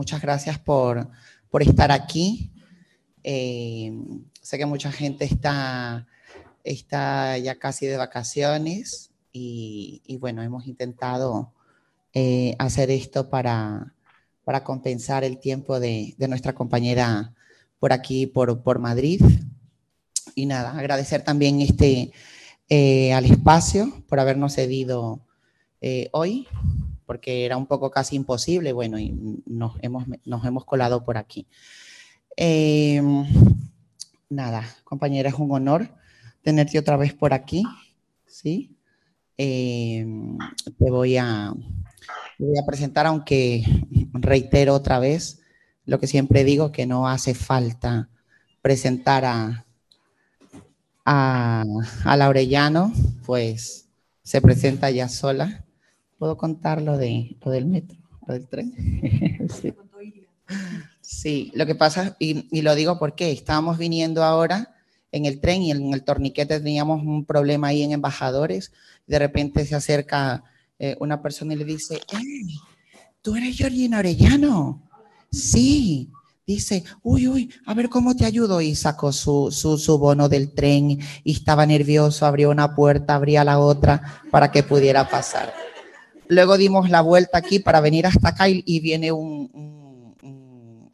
muchas gracias por, por estar aquí. Eh, sé que mucha gente está, está ya casi de vacaciones y, bueno, hemos intentado eh, hacer esto para, para compensar el tiempo de, de nuestra compañera por aquí, por, por Madrid. Y nada, agradecer también este, eh, al espacio por habernos cedido hoy, porque era un poco casi imposible, bueno, y nos hemos, nos hemos colado por aquí. Eh, nada, compañera, es un honor tenerte otra vez por aquí, ¿sí? te voy a, voy a presentar, aunque reitero otra vez lo que siempre digo, que no hace falta presentar a, a, a Laurellano, pues se presenta ya sola. ¿Puedo contar lo, de, lo del metro, lo del tren? sí. sí. lo que pasa, y, y, lo digo porque estábamos viniendo ahora en el tren y en el torniquete teníamos un problema ahí en embajadores. De repente se acerca eh, una persona y le dice, hey, ¿tú eres Georgina Orellano? Sí. Dice, uy, uy, a ver cómo te ayudo. Y sacó su, su, su, bono del tren y estaba nervioso, abrió una puerta, abría la otra para que pudiera pasar. Luego dimos la vuelta aquí para venir hasta acá y, viene un,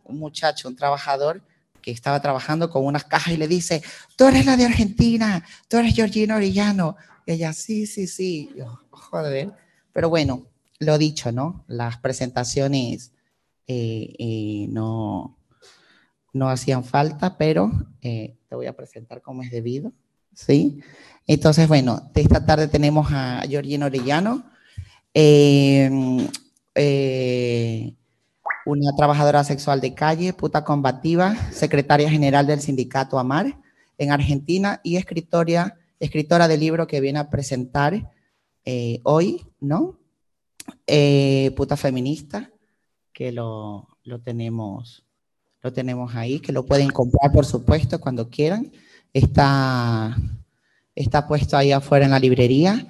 muchacho, un trabajador, que estaba trabajando con unas cajas y le dice, tú eres la de Argentina, tú eres Georgina Orellano. Y ella, sí, sí, sí. Yo, joder. Pero bueno, lo dicho, ¿no? Las presentaciones eh, eh, no, no hacían falta, pero eh, te voy a presentar como es debido, ¿sí? Entonces, bueno, esta tarde tenemos a Georgina Orellano, eh, eh, una trabajadora sexual de calle, puta combativa, secretaria general del sindicato AMAR en Argentina y escritora, escritora del libro que viene a presentar eh, hoy, ¿no? Eh, puta feminista, que lo, lo, tenemos, lo tenemos ahí, que lo pueden comprar, por supuesto, cuando quieran. Está, está puesto ahí afuera en la librería.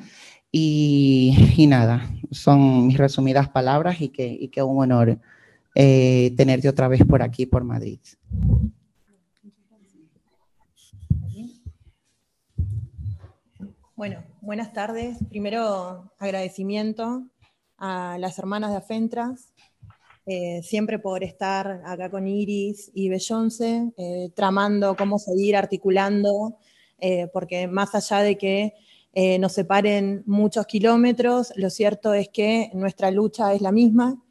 Y, y nada, son mis resumidas palabras y que, y que un honor eh, tenerte otra vez por aquí, por Madrid. Bueno, buenas tardes. Primero, agradecimiento a las hermanas de Afentras, eh, siempre por estar acá con Iris y Bellonce, eh, tramando cómo seguir, articulando, porque más allá de que eh, nos separen muchos kilómetros, lo cierto es que nuestra lucha es la misma,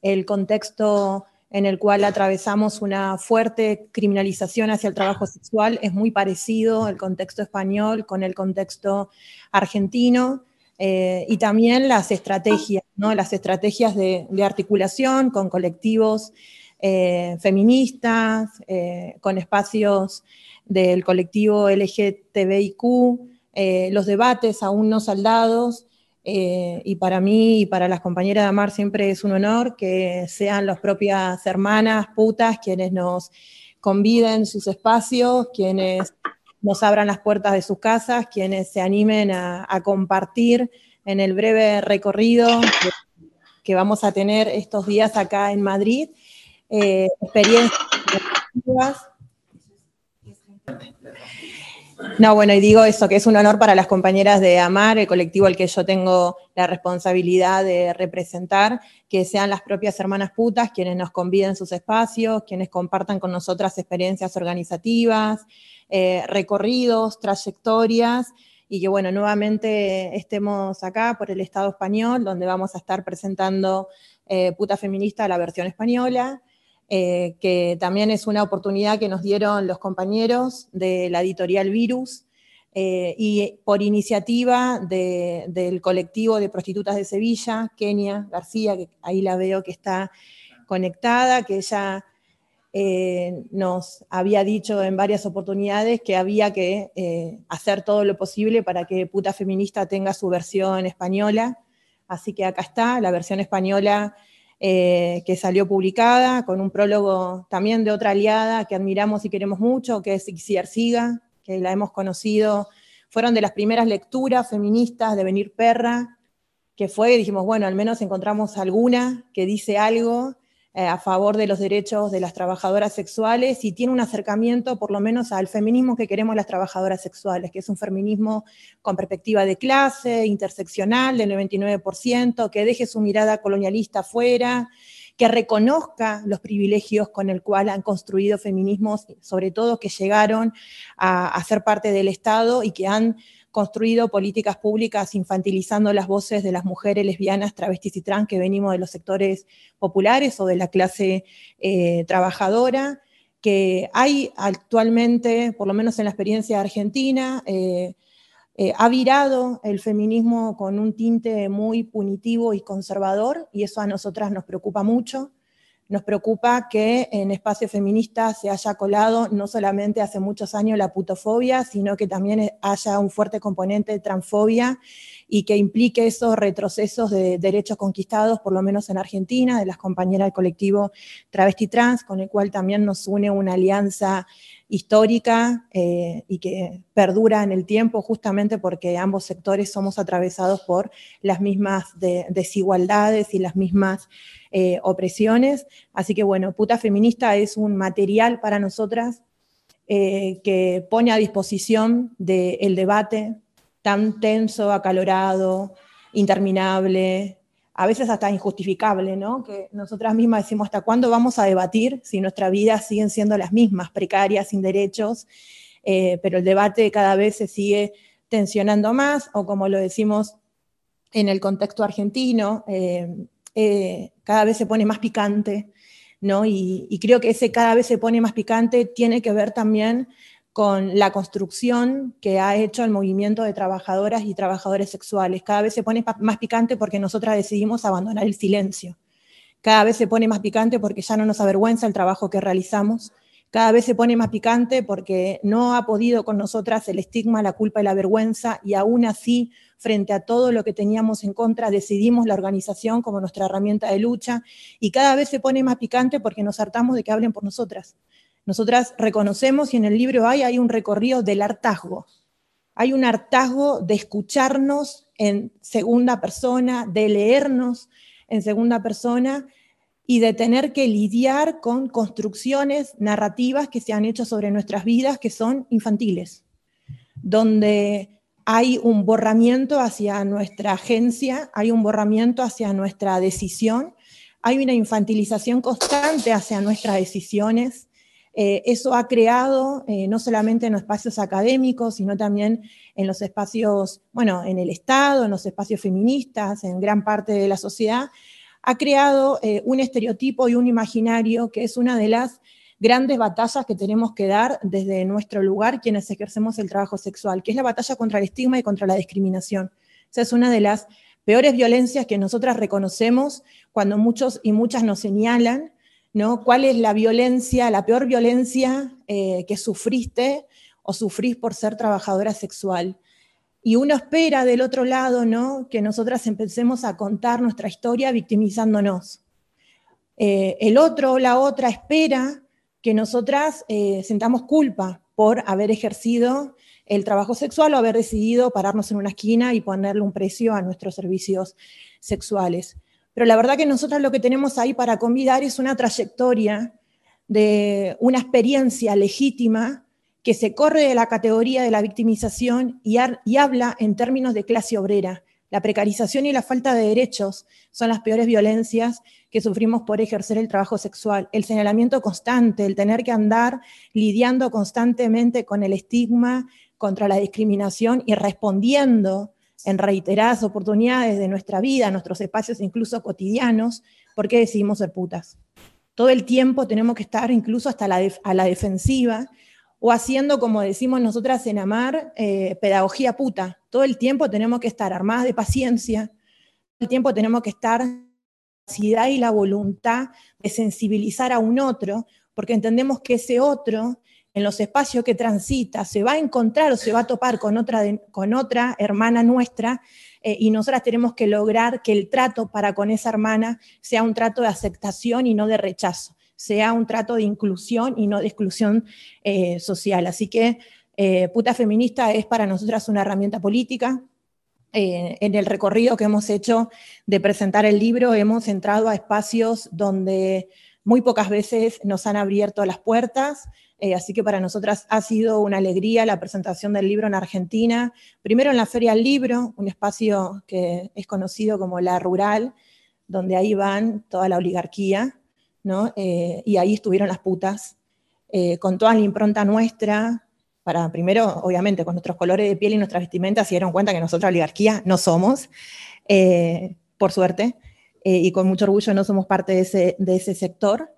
el contexto en el cual atravesamos una fuerte criminalización hacia el trabajo sexual es muy parecido el contexto español con el contexto argentino eh, y también las estrategias, ¿no? las estrategias de, articulación con colectivos eh, feministas, con espacios del colectivo LGTBIQ, eh, los debates aún no saldados, eh, y para mí y para las compañeras de Amar siempre es un honor que sean las propias hermanas putas quienes nos conviden sus espacios, quienes nos abran las puertas de sus casas, quienes se animen a, compartir en el breve recorrido que, que, vamos a tener estos días acá en Madrid, eh, experiencias no, bueno, y digo eso, que es un honor para las compañeras de AMAR, el colectivo al que yo tengo la responsabilidad de representar, que sean las propias hermanas putas quienes nos conviden sus espacios, quienes compartan con nosotras experiencias organizativas, eh, recorridos, trayectorias, y que bueno, nuevamente estemos acá por el Estado español, donde vamos a estar presentando eh, Puta Feminista, la versión española, eh, que también es una oportunidad que nos dieron los compañeros de la editorial Virus eh, y por iniciativa de, del colectivo de prostitutas de Sevilla, Kenia García, que ahí la veo que está conectada, que ella eh, nos había dicho en varias oportunidades que había que hacer todo lo posible para que Puta Feminista tenga su versión española. Así que acá está, la versión española eh, que salió publicada, con un prólogo también de otra aliada que admiramos y queremos mucho, que es Ixi Arciga, que la hemos conocido, fueron de las primeras lecturas feministas de Venir Perra, que fue, dijimos, bueno, al menos encontramos alguna que dice algo, a favor de los derechos de las trabajadoras sexuales y tiene un acercamiento por lo menos al feminismo que queremos las trabajadoras sexuales, que es un feminismo con perspectiva de clase, interseccional del 99%, que deje su mirada colonialista fuera, que reconozca los privilegios con el cual han construido feminismos, sobre todo que llegaron a, a ser parte del Estado y que han construido políticas públicas infantilizando las voces de las mujeres lesbianas, travestis y trans que venimos de los sectores populares o de la clase eh, trabajadora, que hay actualmente, por lo menos en la experiencia argentina, eh, eh, ha virado el feminismo con un tinte muy punitivo y conservador, y eso a nosotras nos preocupa mucho. Nos preocupa que en espacio feminista se haya colado no solamente hace muchos años la putofobia, sino que también haya un fuerte componente de transfobia y que implique esos retrocesos de derechos conquistados, por lo menos en Argentina, de las compañeras del colectivo Travesti Trans, con el cual también nos une una alianza histórica eh, y que perdura en el tiempo justamente porque ambos sectores somos atravesados por las mismas desigualdades y las mismas eh, opresiones. Así que bueno, Puta Feminista es un material para nosotras eh, que pone a disposición del debate tan tenso, acalorado, interminable, a veces hasta injustificable, ¿no? Que nosotras mismas decimos, ¿hasta cuándo vamos a debatir si nuestras vidas siguen siendo las mismas, precarias, sin derechos? Eh, pero el debate cada vez se sigue tensionando más, o como lo decimos en el contexto argentino, eh, eh, cada vez se pone más picante, ¿no? Y, y, creo que ese cada vez se pone más picante tiene que ver también con la construcción que ha hecho el movimiento de trabajadoras y trabajadores sexuales. Cada vez se pone más picante porque nosotras decidimos abandonar el silencio. Cada vez se pone más picante porque ya no nos avergüenza el trabajo que realizamos. Cada vez se pone más picante porque no ha podido con nosotras el estigma, la culpa y la vergüenza y aún así, frente a todo lo que teníamos en contra, decidimos la organización como nuestra herramienta de lucha y cada vez se pone más picante porque nos hartamos de que hablen por nosotras. Nosotras reconocemos y en el libro hay, un recorrido del hartazgo. Hay un hartazgo de escucharnos en segunda persona, de leernos en segunda persona y de tener que lidiar con construcciones narrativas que se han hecho sobre nuestras vidas que son infantiles, donde hay un borramiento hacia nuestra agencia, hay un borramiento hacia nuestra decisión, hay una infantilización constante hacia nuestras decisiones, eh, eso ha creado, eh, no solamente en los espacios académicos, sino también en los espacios, bueno, en el Estado, en los espacios feministas, en gran parte de la sociedad, ha creado eh, un estereotipo y un imaginario que es una de las grandes batallas que tenemos que dar desde nuestro lugar quienes ejercemos el trabajo sexual, que es la batalla contra el estigma y contra la discriminación. Esa es una de las peores violencias que nosotras reconocemos cuando muchos y muchas nos señalan ¿no? ¿Cuál es la violencia, la peor violencia eh, que sufriste o sufrís por ser trabajadora sexual? Y uno espera del otro lado, ¿no? Que nosotras empecemos a contar nuestra historia victimizándonos. Eh, el otro o la otra espera que nosotras eh, sentamos culpa por haber ejercido el trabajo sexual o haber decidido pararnos en una esquina y ponerle un precio a nuestros servicios sexuales. Pero la verdad que nosotros lo que tenemos ahí para convidar es una trayectoria de una experiencia legítima que se corre de la categoría de la victimización y, habla en términos de clase obrera. La precarización y la falta de derechos son las peores violencias que sufrimos por ejercer el trabajo sexual. El señalamiento constante, el tener que andar lidiando constantemente con el estigma contra la discriminación y respondiendo en reiteradas oportunidades de nuestra vida, nuestros espacios incluso cotidianos, ¿por qué decidimos ser putas? Todo el tiempo tenemos que estar incluso hasta la a la defensiva o haciendo, como decimos nosotras en Amar, eh, pedagogía puta. Todo el tiempo tenemos que estar armadas de paciencia, todo el tiempo tenemos que estar capacidad y la voluntad de sensibilizar a un otro, porque entendemos que ese otro en los espacios que transita, se va a encontrar o se va a topar con otra, con otra hermana nuestra eh, y nosotras tenemos que lograr que el trato para con esa hermana sea un trato de aceptación y no de rechazo, sea un trato de inclusión y no de exclusión eh, social. Así que eh, Puta Feminista es para nosotras una herramienta política. En el recorrido que hemos hecho de presentar el libro hemos entrado a espacios donde muy pocas veces nos han abierto las puertas, eh, así que para nosotras ha sido una alegría la presentación del libro en Argentina, primero en la Feria del Libro, un espacio que es conocido como la rural, donde ahí van toda la oligarquía, ¿no? Eh, y ahí estuvieron las putas, eh, con toda la impronta nuestra, para primero, obviamente, con nuestros colores de piel y nuestras vestimentas, se dieron cuenta que nosotros oligarquía no somos, por suerte. Eh, y con mucho orgullo no somos parte de ese, sector.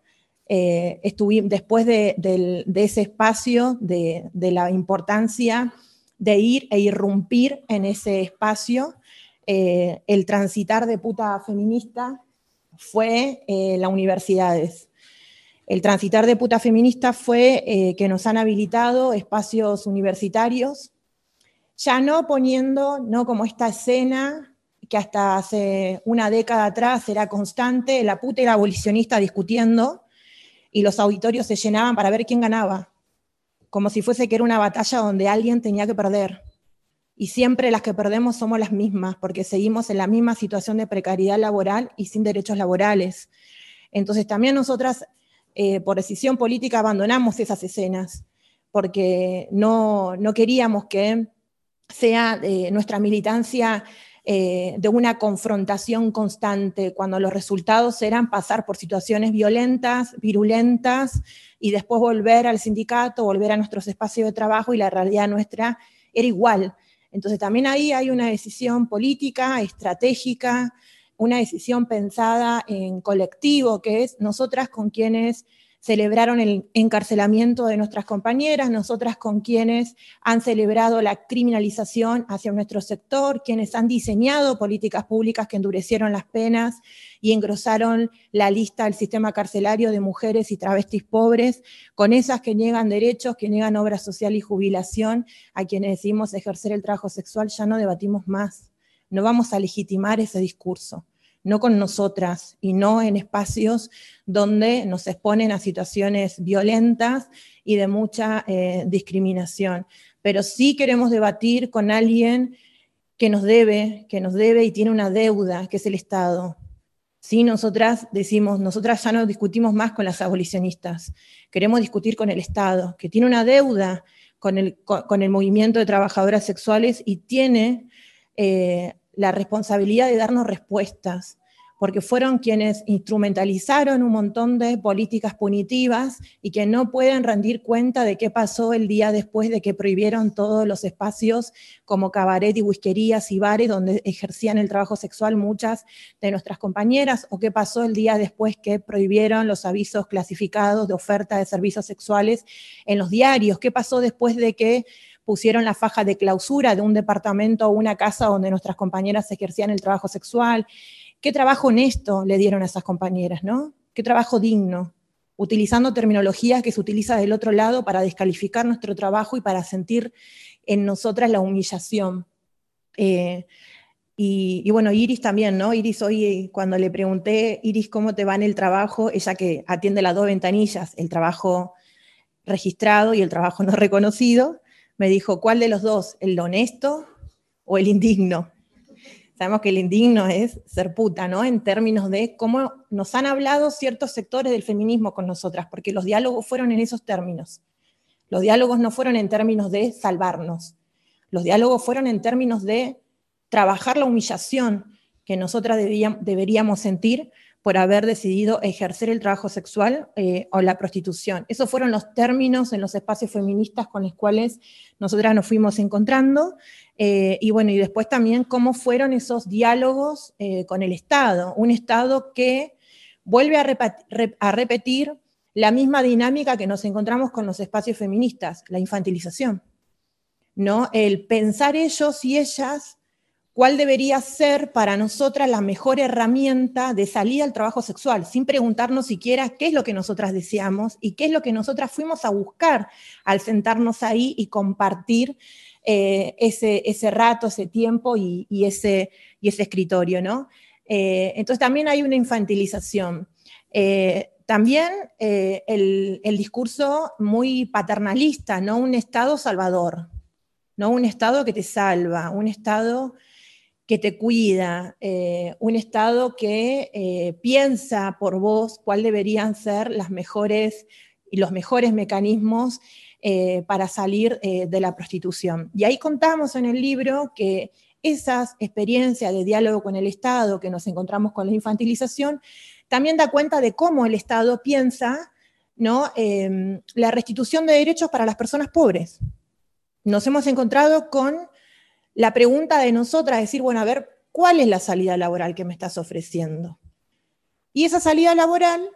Eh, después de, ese espacio, de, la importancia de ir e irrumpir en ese espacio, eh, el transitar de puta feminista fue las universidades. El transitar de puta feminista fue que nos han habilitado espacios universitarios, ya no poniendo, no como esta escena que hasta hace una década atrás era constante, la puta y la abolicionista discutiendo y los auditorios se llenaban para ver quién ganaba, como si fuese que era una batalla donde alguien tenía que perder. Y siempre las que perdemos somos las mismas, porque seguimos en la misma situación de precariedad laboral y sin derechos laborales. Entonces también nosotras, eh, por decisión política, abandonamos esas escenas, porque no, queríamos que sea eh, nuestra militancia eh, de una confrontación constante, cuando los resultados eran pasar por situaciones violentas, virulentas, y después volver al sindicato, volver a nuestros espacios de trabajo, y la realidad nuestra era igual. Entonces también ahí hay una decisión política, estratégica, una decisión pensada en colectivo, que es nosotras con quienes celebraron el encarcelamiento de nuestras compañeras, nosotras con quienes han celebrado la criminalización hacia nuestro sector, quienes han diseñado políticas públicas que endurecieron las penas y engrosaron la lista del sistema carcelario de mujeres y travestis pobres, con esas que niegan derechos, que niegan obra social y jubilación, a quienes decimos ejercer el trabajo sexual, ya no debatimos más. No vamos a legitimar ese discurso no con nosotras y no en espacios donde nos exponen a situaciones violentas y de mucha eh, discriminación. Pero sí queremos debatir con alguien que nos debe, que nos debe y tiene una deuda, que es el Estado. Sí, nosotras decimos, nosotras ya no discutimos más con las abolicionistas, queremos discutir con el Estado, que tiene una deuda con el, con el movimiento de trabajadoras sexuales y tiene eh, la responsabilidad de darnos respuestas, porque fueron quienes instrumentalizaron un montón de políticas punitivas y que no pueden rendir cuenta de qué pasó el día después de que prohibieron todos los espacios como cabaret y whiskerías y bares donde ejercían el trabajo sexual muchas de nuestras compañeras, o qué pasó el día después que prohibieron los avisos clasificados de oferta de servicios sexuales en los diarios, qué pasó después de que pusieron la faja de clausura de un departamento o una casa donde nuestras compañeras ejercían el trabajo sexual. Qué trabajo honesto le dieron a esas compañeras, ¿no? Qué trabajo digno, utilizando terminologías que se utiliza del otro lado para descalificar nuestro trabajo y para sentir en nosotras la humillación. Eh, y, bueno, Iris también, ¿no? Iris hoy, cuando le pregunté, Iris, ¿cómo te va en el trabajo? Ella que atiende las dos ventanillas, el trabajo registrado y el trabajo no reconocido, me dijo, ¿cuál de los dos? ¿El honesto o el indigno? Sabemos que el indigno es ser puta, ¿no? En términos de cómo nos han hablado ciertos sectores del feminismo con nosotras, porque los diálogos fueron en esos términos. Los diálogos no fueron en términos de salvarnos. Los diálogos fueron en términos de trabajar la humillación que nosotras deberíamos sentir por haber decidido ejercer el trabajo sexual eh, o la prostitución. Esos fueron los términos en los espacios feministas con los cuales nosotras nos fuimos encontrando. Eh, y bueno, y después también cómo fueron esos diálogos eh, con el Estado. Un Estado que vuelve a, a repetir la misma dinámica que nos encontramos con los espacios feministas, la infantilización. ¿no? El pensar ellos y ellas cuál debería ser para nosotras la mejor herramienta de salida al trabajo sexual, sin preguntarnos siquiera qué es lo que nosotras deseamos y qué es lo que nosotras fuimos a buscar al sentarnos ahí y compartir eh, ese, ese, rato, ese tiempo y, ese, y ese, escritorio, ¿no? Eh, entonces también hay una infantilización. Eh, también el, el, discurso muy paternalista, ¿no? Un Estado salvador, ¿no? Un Estado que te salva, un Estado que te cuida, eh, un Estado que eh, piensa por vos cuáles deberían ser las mejores y los mejores mecanismos eh, para salir de la prostitución. Y ahí contamos en el libro que esas experiencias de diálogo con el Estado que nos encontramos con la infantilización, también da cuenta de cómo el Estado piensa ¿no? Em, la restitución de derechos para las personas pobres. Nos hemos encontrado con la pregunta de nosotras, decir, bueno, a ver, ¿cuál es la salida laboral que me estás ofreciendo? Y esa salida laboral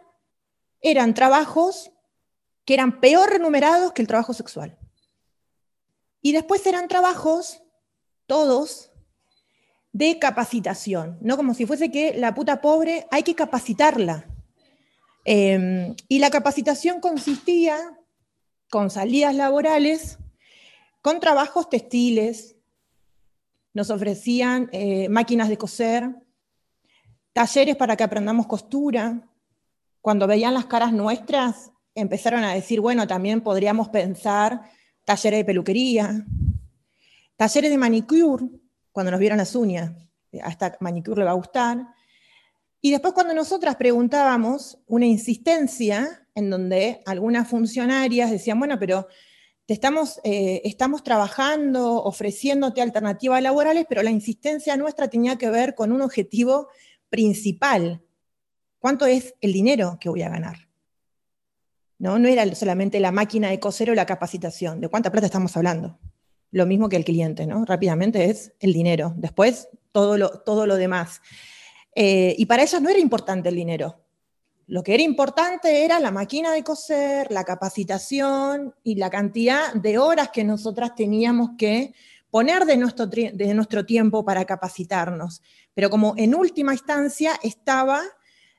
eran trabajos que eran peor remunerados que el trabajo sexual. Y después eran trabajos, todos, de capacitación, ¿no? Como si fuese que la puta pobre hay que capacitarla. Em, y la capacitación consistía con salidas laborales, con trabajos textiles, nos ofrecían eh, máquinas de coser, talleres para que aprendamos costura. Cuando veían las caras nuestras, empezaron a decir, bueno, también podríamos pensar talleres de peluquería, talleres de manicure, cuando nos vieron las uñas, a esta manicure le va a gustar. Y después cuando nosotras preguntábamos, una insistencia en donde algunas funcionarias decían, bueno, pero estamos, eh, estamos trabajando, ofreciéndote alternativas laborales, pero la insistencia nuestra tenía que ver con un objetivo principal. ¿Cuánto es el dinero que voy a ganar? No, no era solamente la máquina de coser o la capacitación, de cuánta plata estamos hablando. Lo mismo que el cliente, ¿no? Rápidamente es el dinero. Después todo lo, todo lo demás. Eh, y para ellos no era importante el dinero. Lo que era importante era la máquina de coser, la capacitación y la cantidad de horas que nosotras teníamos que poner de nuestro, nuestro tiempo para capacitarnos. Pero como en última instancia estaba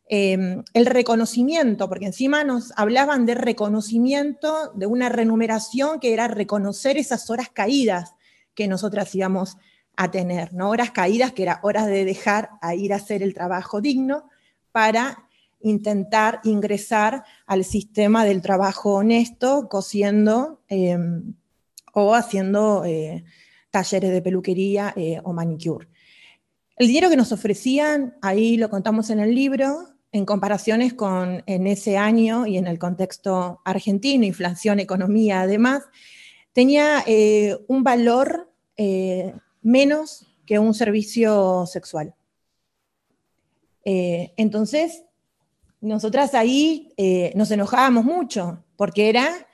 em, el reconocimiento, porque encima nos hablaban de reconocimiento, de una remuneración que era reconocer esas horas caídas que nosotras íbamos a tener, ¿no? Horas caídas que era horas de dejar a ir a hacer el trabajo digno para intentar ingresar al sistema del trabajo honesto, cosiendo em, o haciendo eh, talleres de peluquería eh, o manicure. El dinero que nos ofrecían, ahí lo contamos en el libro, en comparaciones con en ese año y en el contexto argentino, inflación, economía, además, tenía eh, un valor menos que un servicio sexual. entonces, nosotras ahí eh, nos enojábamos mucho, porque era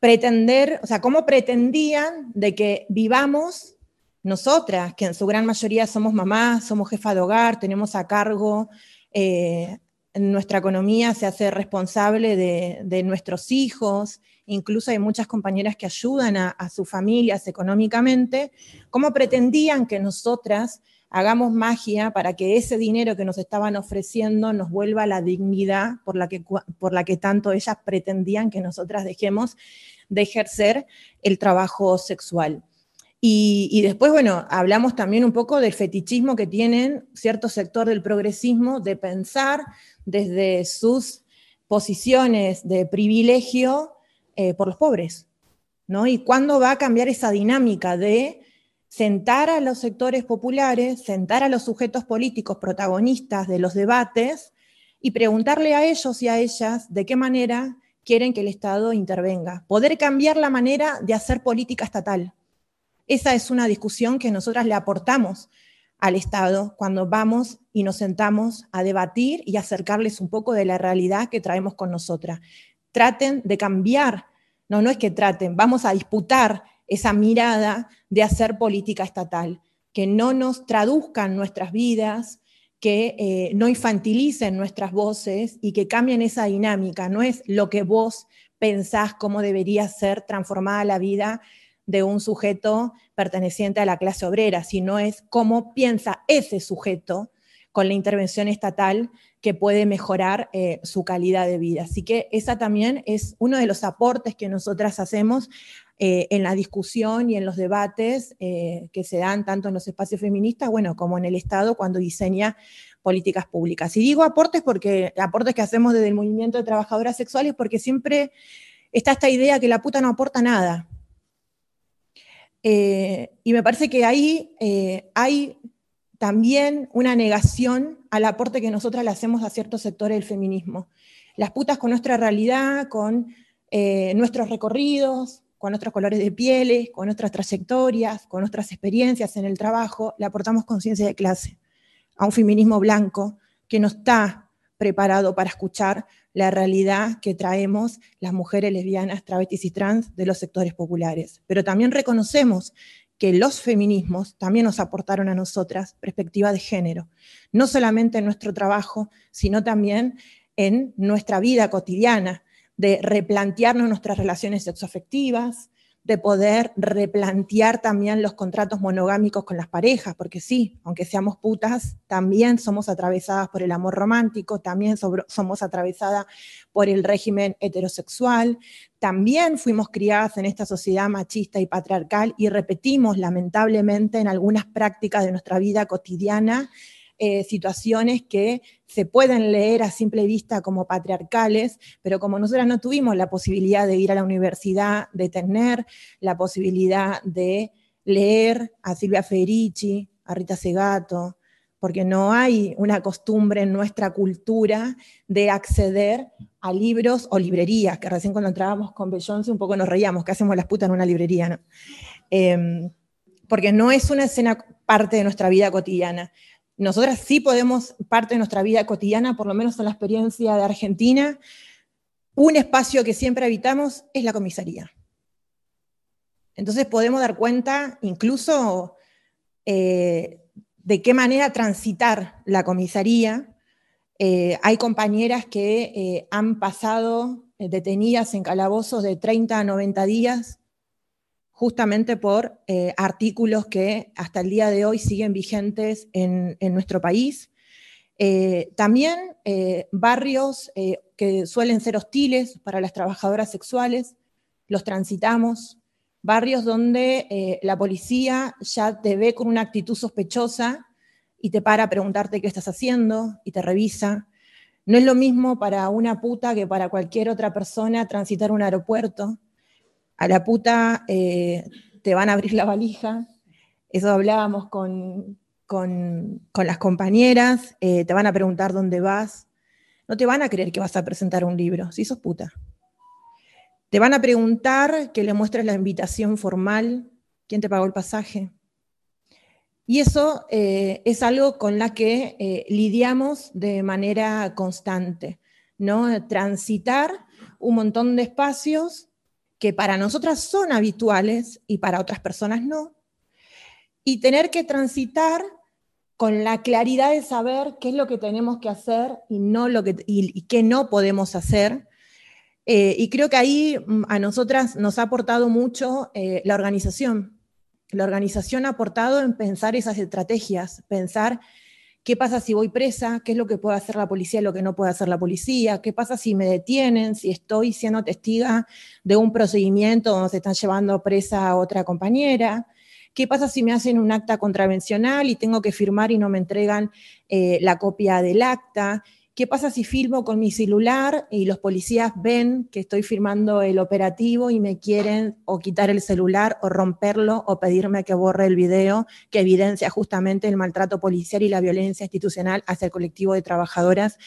pretender, o sea, cómo pretendían de que vivamos nosotras, que en su gran mayoría somos mamás, somos jefa de hogar, tenemos a cargo, eh, nuestra economía se hace responsable de, nuestros hijos, incluso hay muchas compañeras que ayudan a, a sus familias económicamente, cómo pretendían que nosotras hagamos magia para que ese dinero que nos estaban ofreciendo nos vuelva la dignidad por la que, por la que tanto ellas pretendían que nosotras dejemos de ejercer el trabajo sexual. Y, después, bueno, hablamos también un poco del fetichismo que tienen cierto sector del progresismo de pensar desde sus posiciones de privilegio eh, por los pobres, ¿no? Y cuándo va a cambiar esa dinámica de sentar a los sectores populares, sentar a los sujetos políticos protagonistas de los debates y preguntarle a ellos y a ellas de qué manera quieren que el Estado intervenga. Poder cambiar la manera de hacer política estatal. Esa es una discusión que nosotras le aportamos al Estado cuando vamos y nos sentamos a debatir y acercarles un poco de la realidad que traemos con nosotras. Traten de cambiar, no, no es que traten, vamos a disputar esa mirada de hacer política estatal, que no nos traduzcan nuestras vidas, que eh, no infantilicen nuestras voces y que cambien esa dinámica. No es lo que vos pensás cómo debería ser transformada la vida de un sujeto perteneciente a la clase obrera, sino es cómo piensa ese sujeto con la intervención estatal que puede mejorar eh, su calidad de vida. Así que esa también es uno de los aportes que nosotras hacemos eh, en la discusión y en los debates eh, que se dan tanto en los espacios feministas, bueno, como en el Estado cuando diseña políticas públicas. Y digo aportes porque aportes que hacemos desde el movimiento de trabajadoras sexuales porque siempre está esta idea que la puta no aporta nada. Eh, y me parece que ahí hay también una negación al aporte que nosotras le hacemos a ciertos sectores del feminismo. Las putas con nuestra realidad, con nuestros recorridos, con nuestros colores de pieles, con nuestras trayectorias, con nuestras experiencias en el trabajo, le aportamos conciencia de clase a un feminismo blanco que no está preparado para escuchar la realidad que traemos las mujeres lesbianas, travestis y trans de los sectores populares. Pero también reconocemos que los feminismos también nos aportaron a nosotras perspectiva de género, no solamente en nuestro trabajo, sino también en nuestra vida cotidiana, de replantearnos nuestras relaciones sexoafectivas, de poder replantear también los contratos monogámicos con las parejas, porque sí, aunque seamos putas, también somos atravesadas por el amor romántico, también somos atravesadas por el régimen heterosexual, también fuimos criadas en esta sociedad machista y patriarcal y repetimos lamentablemente en algunas prácticas de nuestra vida cotidiana eh, situaciones que se pueden leer a simple vista como patriarcales, pero como nosotras no tuvimos la posibilidad de ir a la universidad, de tener la posibilidad de leer a Silvia Federici, a Rita Segato, porque no hay una costumbre en nuestra cultura de acceder a libros o librerías, que recién cuando entrábamos con Beyoncé un poco nos reíamos, que hacemos las putas en una librería, ¿no? Em, porque no es una escena parte de nuestra vida cotidiana nosotras sí podemos, parte de nuestra vida cotidiana, por lo menos en la experiencia de Argentina, un espacio que siempre habitamos es la comisaría. Entonces podemos dar cuenta incluso eh, de qué manera transitar la comisaría. Eh, hay compañeras que eh, han pasado detenidas en calabozos de 30 a 90 días justamente por eh, artículos que hasta el día de hoy siguen vigentes en, nuestro país. Eh, también eh, barrios que suelen ser hostiles para las trabajadoras sexuales, los transitamos, barrios donde la policía ya te ve con una actitud sospechosa y te para a preguntarte qué estás haciendo y te revisa. No es lo mismo para una puta que para cualquier otra persona transitar un aeropuerto a la puta eh, te van a abrir la valija, eso hablábamos con, las compañeras, eh, te van a preguntar dónde vas, no te van a creer que vas a presentar un libro, si sos puta. Te van a preguntar que le muestres la invitación formal, quién te pagó el pasaje. Y eso eh, es algo con la que lidiamos de manera constante, ¿no? Transitar un montón de espacios que para nosotras son habituales y para otras personas no, y tener que transitar con la claridad de saber qué es lo que tenemos que hacer y, no lo que, y, qué no podemos hacer. Eh, y creo que ahí mm, a nosotras nos ha aportado mucho eh, la organización. La organización ha aportado en pensar esas estrategias, pensar ¿Qué pasa si voy presa? ¿Qué es lo que puede hacer la policía y lo que no puede hacer la policía? ¿Qué pasa si me detienen? Si estoy siendo testiga de un procedimiento donde se están llevando presa a otra compañera. ¿Qué pasa si me hacen un acta contravencional y tengo que firmar y no me entregan eh, la copia del acta? ¿Qué pasa si filmo con mi celular y los policías ven que estoy firmando el operativo y me quieren o quitar el celular o romperlo o pedirme que borre el video que evidencia justamente el maltrato policial y la violencia institucional hacia el colectivo de trabajadoras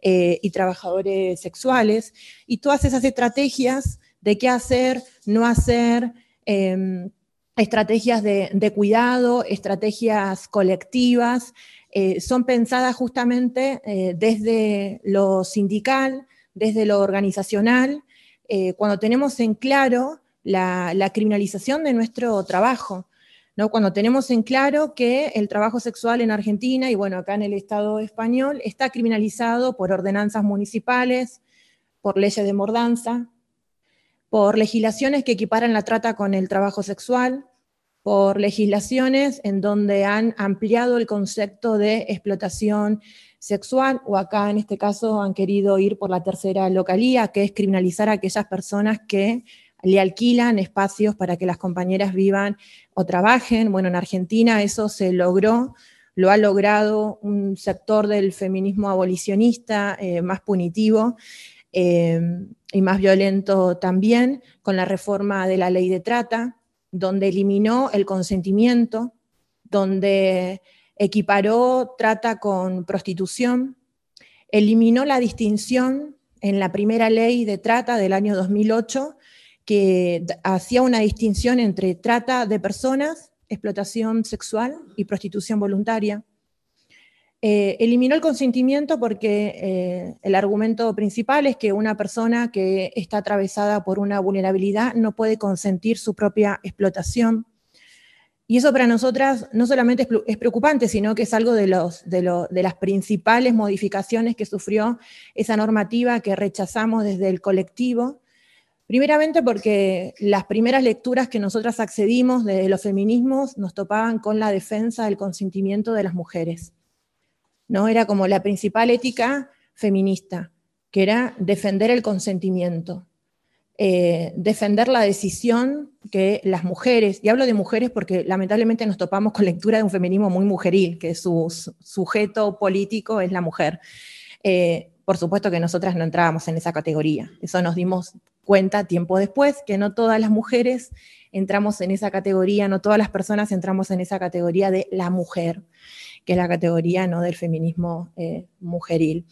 eh, y trabajadores sexuales? Y todas esas estrategias de qué hacer, no hacer. Em, estrategias de, cuidado, estrategias colectivas, eh, son pensadas justamente eh, desde lo sindical, desde lo organizacional, eh, cuando tenemos en claro la, criminalización de nuestro trabajo. ¿no? Cuando tenemos en claro que el trabajo sexual en Argentina y bueno, acá en el Estado español está criminalizado por ordenanzas municipales, por leyes de mordanza, por legislaciones que equiparan la trata con el trabajo sexual, por legislaciones en donde han ampliado el concepto de explotación sexual o acá en este caso han querido ir por la tercera localía, que es criminalizar a aquellas personas que le alquilan espacios para que las compañeras vivan o trabajen. Bueno, en Argentina eso se logró, lo ha logrado un sector del feminismo abolicionista eh, más punitivo eh, y más violento también, con la reforma de la ley de trata, donde eliminó el consentimiento, donde equiparó trata con prostitución, eliminó la distinción en la primera ley de trata del año 2008 que hacía una distinción entre trata de personas, explotación sexual y prostitución voluntaria. Eh, eliminó el consentimiento porque eh, el argumento principal es que una persona que está atravesada por una vulnerabilidad no puede consentir su propia explotación. Y eso para nosotras no solamente es, preocupante, sino que es algo de, de las principales modificaciones que sufrió esa normativa que rechazamos desde el colectivo. Primeramente porque las primeras lecturas que nosotras accedimos de los feminismos nos topaban con la defensa del consentimiento de las mujeres. ¿No? Era como la principal ética feminista, que era defender el consentimiento, eh, defender la decisión que las mujeres, y hablo de mujeres porque lamentablemente nos topamos con lectura de un feminismo muy mujeril, que su, sujeto político es la mujer. Eh, por supuesto que nosotras no entrábamos en esa categoría. Eso nos dimos cuenta tiempo después, que no todas las mujeres entramos en esa categoría, no todas las personas entramos en esa categoría de la mujer que es la categoría ¿no? del feminismo eh, mujeril.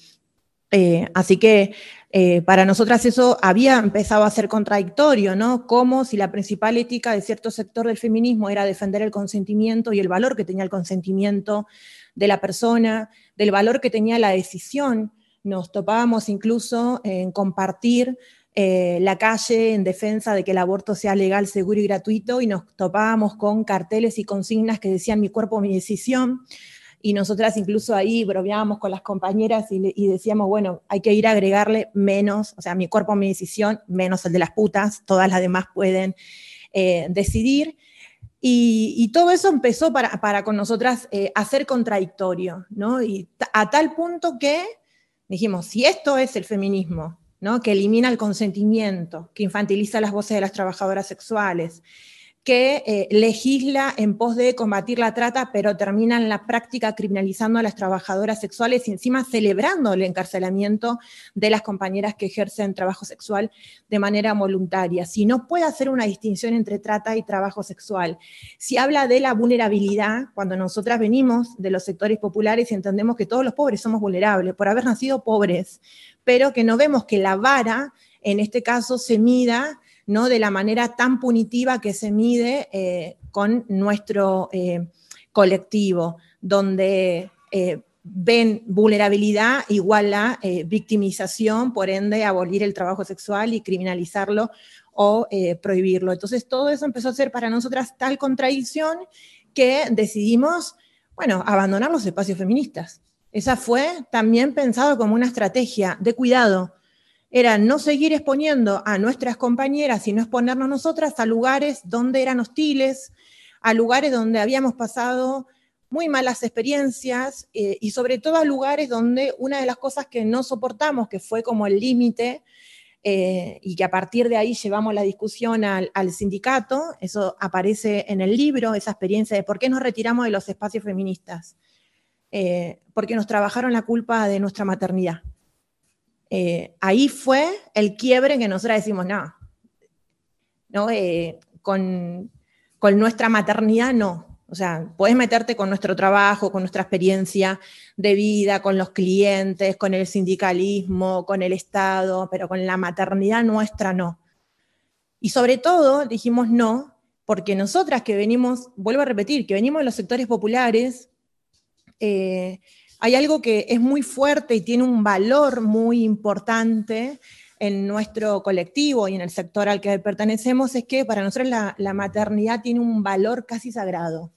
Eh, así que eh, para nosotras eso había empezado a ser contradictorio, ¿no? Como si la principal ética de cierto sector del feminismo era defender el consentimiento y el valor que tenía el consentimiento de la persona, del valor que tenía la decisión. Nos topábamos incluso en compartir la calle en defensa de que el aborto sea legal, seguro y gratuito, y nos topábamos con carteles y consignas que decían mi cuerpo, mi decisión y nosotras incluso ahí bromeábamos con las compañeras y, decíamos, bueno, hay que ir a agregarle menos, o sea, mi cuerpo, mi decisión, menos el de las putas, todas las demás pueden eh, decidir. Y, todo eso empezó para, para con nosotras eh, a ser contradictorio, ¿no? Y a tal punto que dijimos, si esto es el feminismo, ¿no? Que elimina el consentimiento, que infantiliza las voces de las trabajadoras sexuales, que eh, legisla en pos de combatir la trata, pero termina en la práctica criminalizando a las trabajadoras sexuales y encima celebrando el encarcelamiento de las compañeras que ejercen trabajo sexual de manera voluntaria. Si no puede hacer una distinción entre trata y trabajo sexual, si habla de la vulnerabilidad, cuando nosotras venimos de los sectores populares y entendemos que todos los pobres somos vulnerables por haber nacido pobres, pero que no vemos que la vara en este caso se mida ¿no? de la manera tan punitiva que se mide eh, con nuestro eh, colectivo, donde eh, ven vulnerabilidad igual a victimización, por ende abolir el trabajo sexual y criminalizarlo o prohibirlo. Entonces todo eso empezó a ser para nosotras tal contradicción que decidimos, bueno, abandonar los espacios feministas. Esa fue también pensado como una estrategia de cuidado, era no seguir exponiendo a nuestras compañeras, sino exponernos nosotras a lugares donde eran hostiles, a lugares donde habíamos pasado muy malas experiencias eh, y sobre todo a lugares donde una de las cosas que no soportamos, que fue como el límite, eh, y que a partir de ahí llevamos la discusión al, sindicato, eso aparece en el libro, esa experiencia de por qué nos retiramos de los espacios feministas, eh, porque nos trabajaron la culpa de nuestra maternidad. Eh, ahí fue el quiebre que nosotros decimos, no, no eh, con, nuestra maternidad no. O sea, puedes meterte con nuestro trabajo, con nuestra experiencia de vida, con los clientes, con el sindicalismo, con el Estado, pero con la maternidad nuestra no. Y sobre todo dijimos no, porque nosotras que venimos, vuelvo a repetir, que venimos de los sectores populares, eh, hay algo que es muy fuerte y tiene un valor muy importante en nuestro colectivo y en el sector al que pertenecemos, es que para nosotros la, maternidad tiene un valor casi sagrado.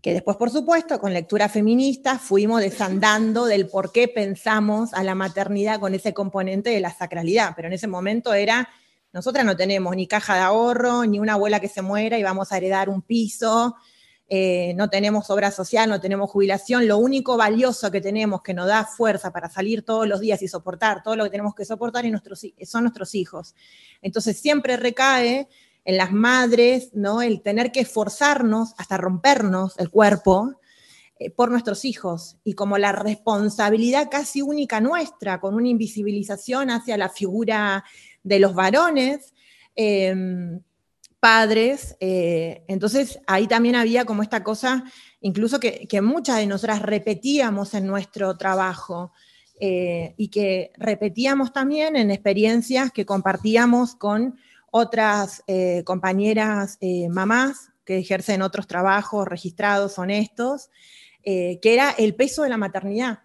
Que después, por supuesto, con lectura feminista fuimos desandando del por qué pensamos a la maternidad con ese componente de la sacralidad, pero en ese momento era, nosotras no tenemos ni caja de ahorro, ni una abuela que se muera y vamos a heredar un piso, eh, no tenemos obra social, no tenemos jubilación, lo único valioso que tenemos que nos da fuerza para salir todos los días y soportar todo lo que tenemos que soportar son nuestros hijos. Entonces siempre recae en las madres, ¿no? El tener que esforzarnos hasta rompernos el cuerpo eh, por nuestros hijos y como la responsabilidad casi única nuestra, con una invisibilización hacia la figura de los varones. Em, padres. Eh, entonces ahí también había como esta cosa, incluso que, muchas de nosotras repetíamos en nuestro trabajo eh, y que repetíamos también en experiencias que compartíamos con otras eh, compañeras mamás que ejercen otros trabajos registrados, honestos, que era el peso de la maternidad.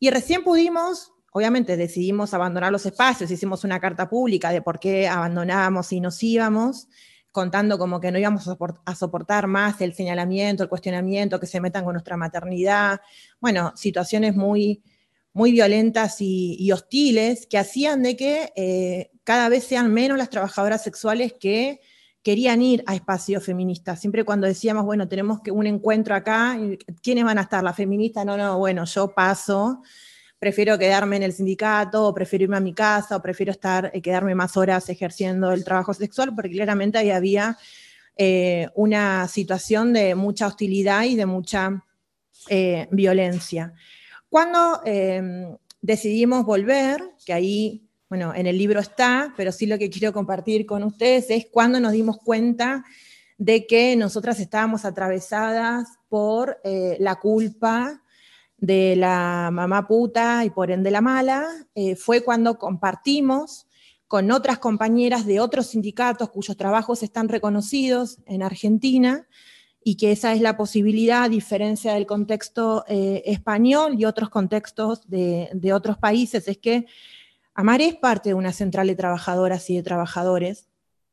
Y recién pudimos obviamente decidimos abandonar los espacios, hicimos una carta pública de por qué abandonábamos y nos íbamos, contando como que no íbamos a soportar más el señalamiento, el cuestionamiento, que se metan con nuestra maternidad, bueno, situaciones muy, muy violentas y, hostiles que hacían de que eh, cada vez sean menos las trabajadoras sexuales que querían ir a espacios feministas. Siempre cuando decíamos, bueno, tenemos que un encuentro acá, ¿quiénes van a estar? ¿La feminista? No, no, bueno, yo paso prefiero quedarme en el sindicato, o prefiero irme a mi casa, o prefiero estar, eh, quedarme más horas ejerciendo el trabajo sexual, porque claramente ahí había eh, una situación de mucha hostilidad y de mucha eh, violencia. Cuando em, decidimos volver, que ahí, bueno, en el libro está, pero sí lo que quiero compartir con ustedes es cuando nos dimos cuenta de que nosotras estábamos atravesadas por la culpa de la mamá puta y por ende la mala, eh, fue cuando compartimos con otras compañeras de otros sindicatos cuyos trabajos están reconocidos en Argentina y que esa es la posibilidad, a diferencia del contexto eh, español y otros contextos de, de, otros países, es que Amar es parte de una central de trabajadoras y de trabajadores.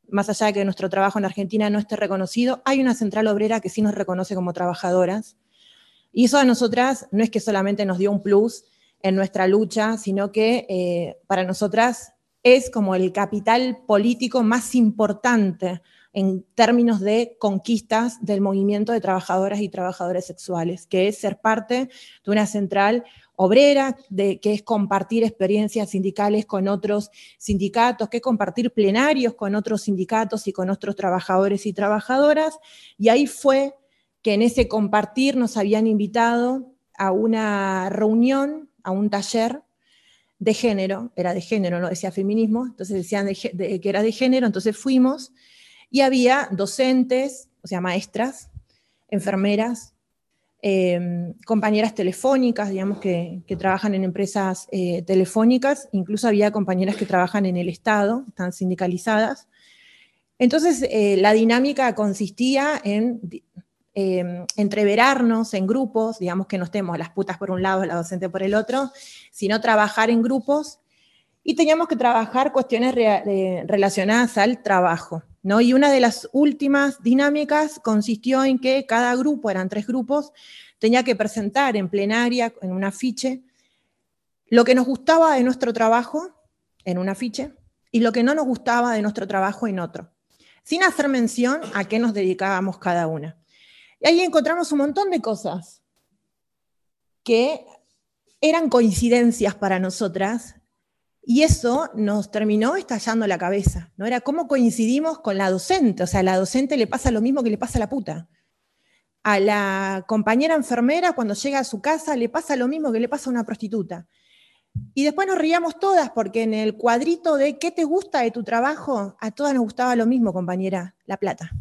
Más allá de que nuestro trabajo en Argentina no esté reconocido, hay una central obrera que sí nos reconoce como trabajadoras y eso a nosotras no es que solamente nos dio un plus en nuestra lucha, sino que eh, para nosotras es como el capital político más importante en términos de conquistas del movimiento de trabajadoras y trabajadores sexuales, que es ser parte de una central obrera, de, que es compartir experiencias sindicales con otros sindicatos, que es compartir plenarios con otros sindicatos y con otros trabajadores y trabajadoras. Y ahí fue que en ese compartir nos habían invitado a una reunión, a un taller de género, era de género, no decía feminismo, entonces decían que era de género, entonces fuimos y había docentes, o sea, maestras, enfermeras, em, compañeras telefónicas, digamos, que, trabajan en empresas eh, telefónicas, incluso había compañeras que trabajan en el Estado, están sindicalizadas. Entonces, eh, la dinámica consistía en eh, entreverarnos en grupos, digamos que no estemos las putas por un lado, la docente por el otro, sino trabajar en grupos y teníamos que trabajar cuestiones relacionadas al trabajo. ¿no? Y una de las últimas dinámicas consistió en que cada grupo, eran tres grupos, tenía que presentar en plenaria, en un afiche, lo que nos gustaba de nuestro trabajo, en un afiche, y lo que no nos gustaba de nuestro trabajo en otro, sin hacer mención a qué nos dedicábamos cada una. Y ahí encontramos un montón de cosas que eran coincidencias para nosotras y eso nos terminó estallando la cabeza, ¿no? Era cómo coincidimos con la docente, o sea, a la docente le pasa lo mismo que le pasa a la puta. A la compañera enfermera cuando llega a su casa le pasa lo mismo que le pasa a una prostituta. Y después nos reíamos todas porque en el cuadrito de qué te gusta de tu trabajo, a todas nos gustaba lo mismo, compañera, la plata.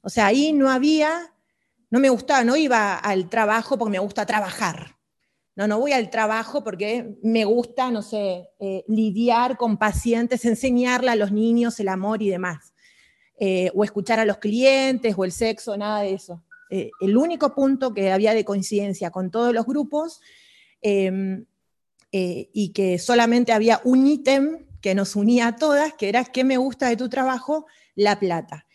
O sea, ahí no había no me gustaba, no iba al trabajo porque me gusta trabajar. No, no voy al trabajo porque me gusta, no sé, eh, lidiar con pacientes, enseñarle a los niños el amor y demás. Eh, o escuchar a los clientes, o el sexo, nada de eso. Eh, el único punto que había de coincidencia con todos los grupos em, y que solamente había un ítem que nos unía a todas, que era ¿qué me gusta de tu trabajo? La plata.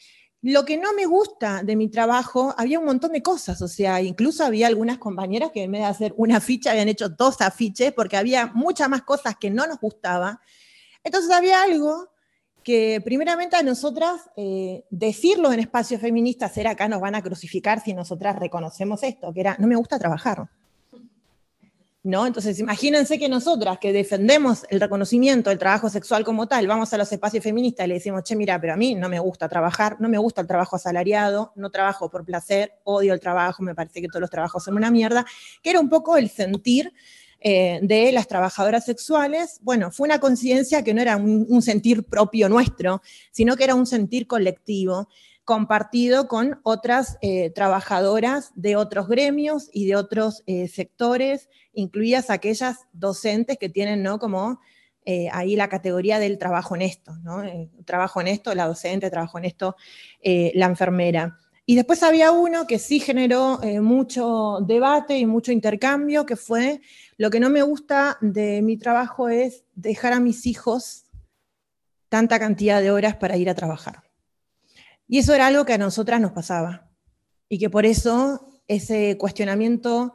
Lo que no me gusta de mi trabajo, había un montón de cosas, o sea, incluso había algunas compañeras que en vez de hacer una ficha habían hecho dos afiches porque había muchas más cosas que no nos gustaba. Entonces había algo que primeramente a nosotras eh, decirlo en espacios feministas era acá nos van a crucificar si nosotras reconocemos esto, que era no me gusta trabajar. ¿No? Entonces, imagínense que nosotras que defendemos el reconocimiento del trabajo sexual como tal, vamos a los espacios feministas y le decimos, che, mira, pero a mí no me gusta trabajar, no me gusta el trabajo asalariado, no trabajo por placer, odio el trabajo, me parece que todos los trabajos son una mierda, que era un poco el sentir eh, de las trabajadoras sexuales, bueno, fue una conciencia que no era un, sentir propio nuestro, sino que era un sentir colectivo compartido con otras eh, trabajadoras de otros gremios y de otros eh, sectores, incluidas aquellas docentes que tienen, ¿no? Como ahí la categoría del trabajo honesto, ¿no? trabajo honesto, la docente, trabajo honesto, la enfermera. Y después había uno que sí generó mucho debate y mucho intercambio, que fue lo que no me gusta de mi trabajo es dejar a mis hijos tanta cantidad de horas para ir a trabajar. Y eso era algo que a nosotras nos pasaba. Y que por eso ese cuestionamiento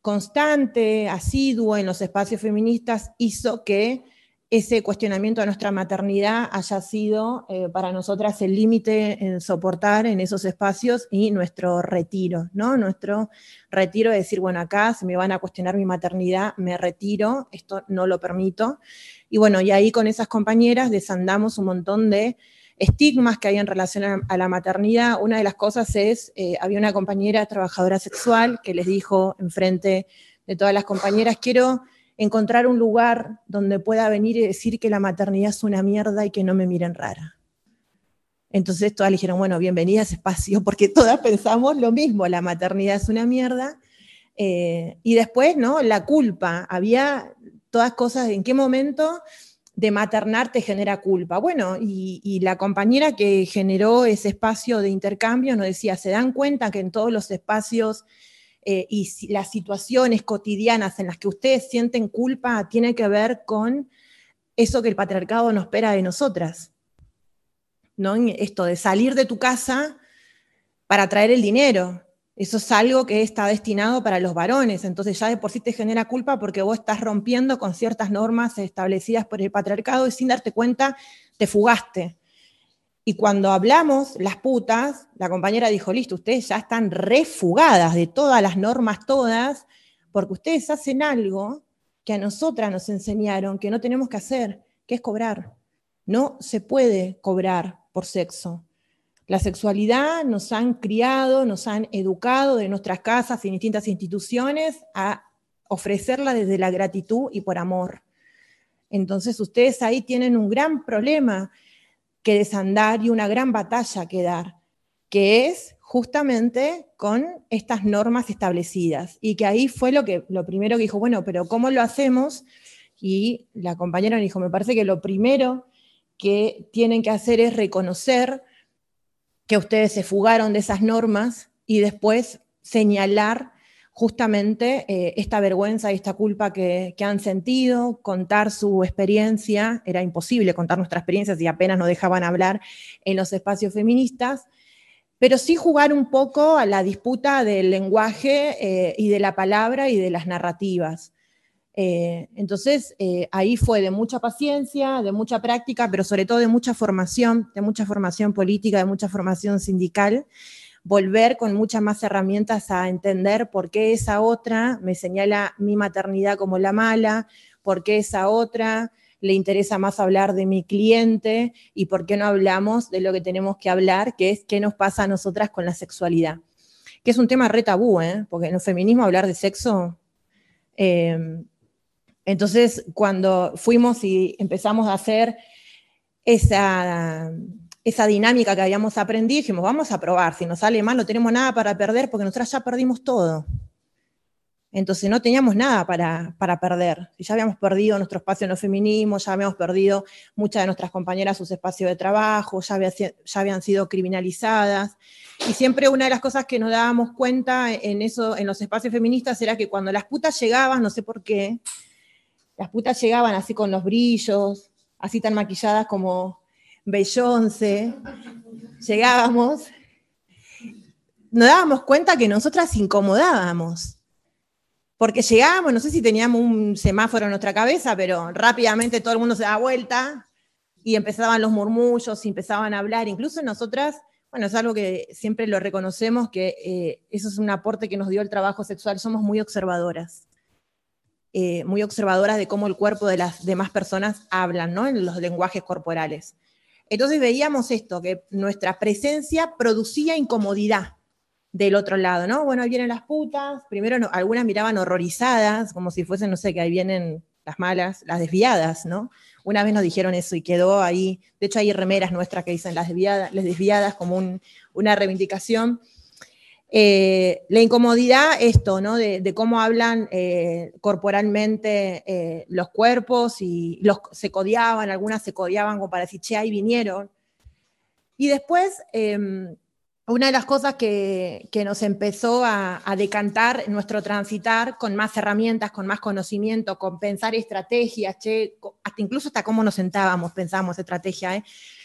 constante, asiduo en los espacios feministas hizo que ese cuestionamiento de nuestra maternidad haya sido eh, para nosotras el límite en soportar en esos espacios y nuestro retiro, ¿no? Nuestro retiro de decir, bueno, acá se me van a cuestionar mi maternidad, me retiro, esto no lo permito. Y bueno, y ahí con esas compañeras desandamos un montón de estigmas que hay en relación a, la maternidad. Una de las cosas es, eh, había una compañera trabajadora sexual que les dijo enfrente de todas las compañeras, quiero encontrar un lugar donde pueda venir y decir que la maternidad es una mierda y que no me miren rara. Entonces todas le dijeron, bueno, bienvenida a ese espacio, porque todas pensamos lo mismo, la maternidad es una mierda. Eh, y después, ¿no? La culpa, había todas cosas, ¿en qué momento de maternar te genera culpa? Bueno, y, la compañera que generó ese espacio de intercambio nos decía, ¿se dan cuenta que en todos los espacios eh, y las situaciones cotidianas en las que ustedes sienten culpa tiene que ver con eso que el patriarcado nos espera de nosotras. ¿no? Esto de salir de tu casa para traer el dinero. Eso es algo que está destinado para los varones, entonces ya de por sí te genera culpa porque vos estás rompiendo con ciertas normas establecidas por el patriarcado y sin darte cuenta te fugaste. Y cuando hablamos, las putas, la compañera dijo, listo, ustedes ya están refugadas de todas las normas, todas, porque ustedes hacen algo que a nosotras nos enseñaron que no tenemos que hacer, que es cobrar. No se puede cobrar por sexo. La sexualidad nos han criado, nos han educado de nuestras casas y distintas instituciones a ofrecerla desde la gratitud y por amor. Entonces ustedes ahí tienen un gran problema que desandar y una gran batalla que dar, que es justamente con estas normas establecidas. Y que ahí fue lo, que, lo primero que dijo, bueno, pero ¿cómo lo hacemos? Y la compañera me dijo, me parece que lo primero que tienen que hacer es reconocer que ustedes se fugaron de esas normas y después señalar justamente eh, esta vergüenza y esta culpa que, han sentido, contar su experiencia, era imposible contar nuestra experiencia y apenas nos dejaban hablar en los espacios feministas, pero sí jugar un poco a la disputa del lenguaje eh, y de la palabra y de las narrativas. Eh, entonces, ahí fue de mucha paciencia, de mucha práctica, pero sobre todo de mucha formación, de mucha formación política, de mucha formación sindical volver con muchas más herramientas a entender por qué esa otra me señala mi maternidad como la mala, por qué esa otra le interesa más hablar de mi cliente y por qué no hablamos de lo que tenemos que hablar, que es qué nos pasa a nosotras con la sexualidad. Que es un tema re tabú, ¿eh? porque en el feminismo hablar de sexo... Eh, entonces, cuando fuimos y empezamos a hacer esa esa dinámica que habíamos aprendido, dijimos, vamos a probar, si nos sale mal no tenemos nada para perder porque nosotras ya perdimos todo. Entonces no teníamos nada para, para perder. Ya habíamos perdido nuestro espacio en los feminismos, ya habíamos perdido muchas de nuestras compañeras sus espacios de trabajo, ya, ya habían sido criminalizadas. Y siempre una de las cosas que nos dábamos cuenta en, eso, en los espacios feministas era que cuando las putas llegaban, no sé por qué, las putas llegaban así con los brillos, así tan maquilladas como, Bellonce, llegábamos, nos dábamos cuenta que nosotras incomodábamos. Porque llegábamos, no sé si teníamos un semáforo en nuestra cabeza, pero rápidamente todo el mundo se daba vuelta y empezaban los murmullos y empezaban a hablar. Incluso nosotras, bueno, es algo que siempre lo reconocemos, que eh, eso es un aporte que nos dio el trabajo sexual, somos muy observadoras. Eh, muy observadoras de cómo el cuerpo de las demás personas hablan, ¿no? En los lenguajes corporales. Entonces veíamos esto, que nuestra presencia producía incomodidad. del otro lado, ¿no? Bueno, ahí vienen las putas, primero algunas miraban horrorizadas, como si fuesen, no sé, que ahí vienen las malas, las desviadas, ¿no? Una vez nos dijeron eso y quedó ahí, de hecho hay remeras nuestras que dicen las desviadas, las desviadas como una reivindicación. Eh, la incomodidad, esto, ¿no? De, cómo hablan eh, corporalmente eh, los cuerpos y los, se codiaban, algunas se codiaban como para decir, che, ahí vinieron. Y después, em, una de las cosas que, nos empezó a, decantar nuestro transitar con más herramientas, con más conocimiento, con pensar estrategias, che, hasta incluso hasta cómo nos sentábamos, pensamos estrategia,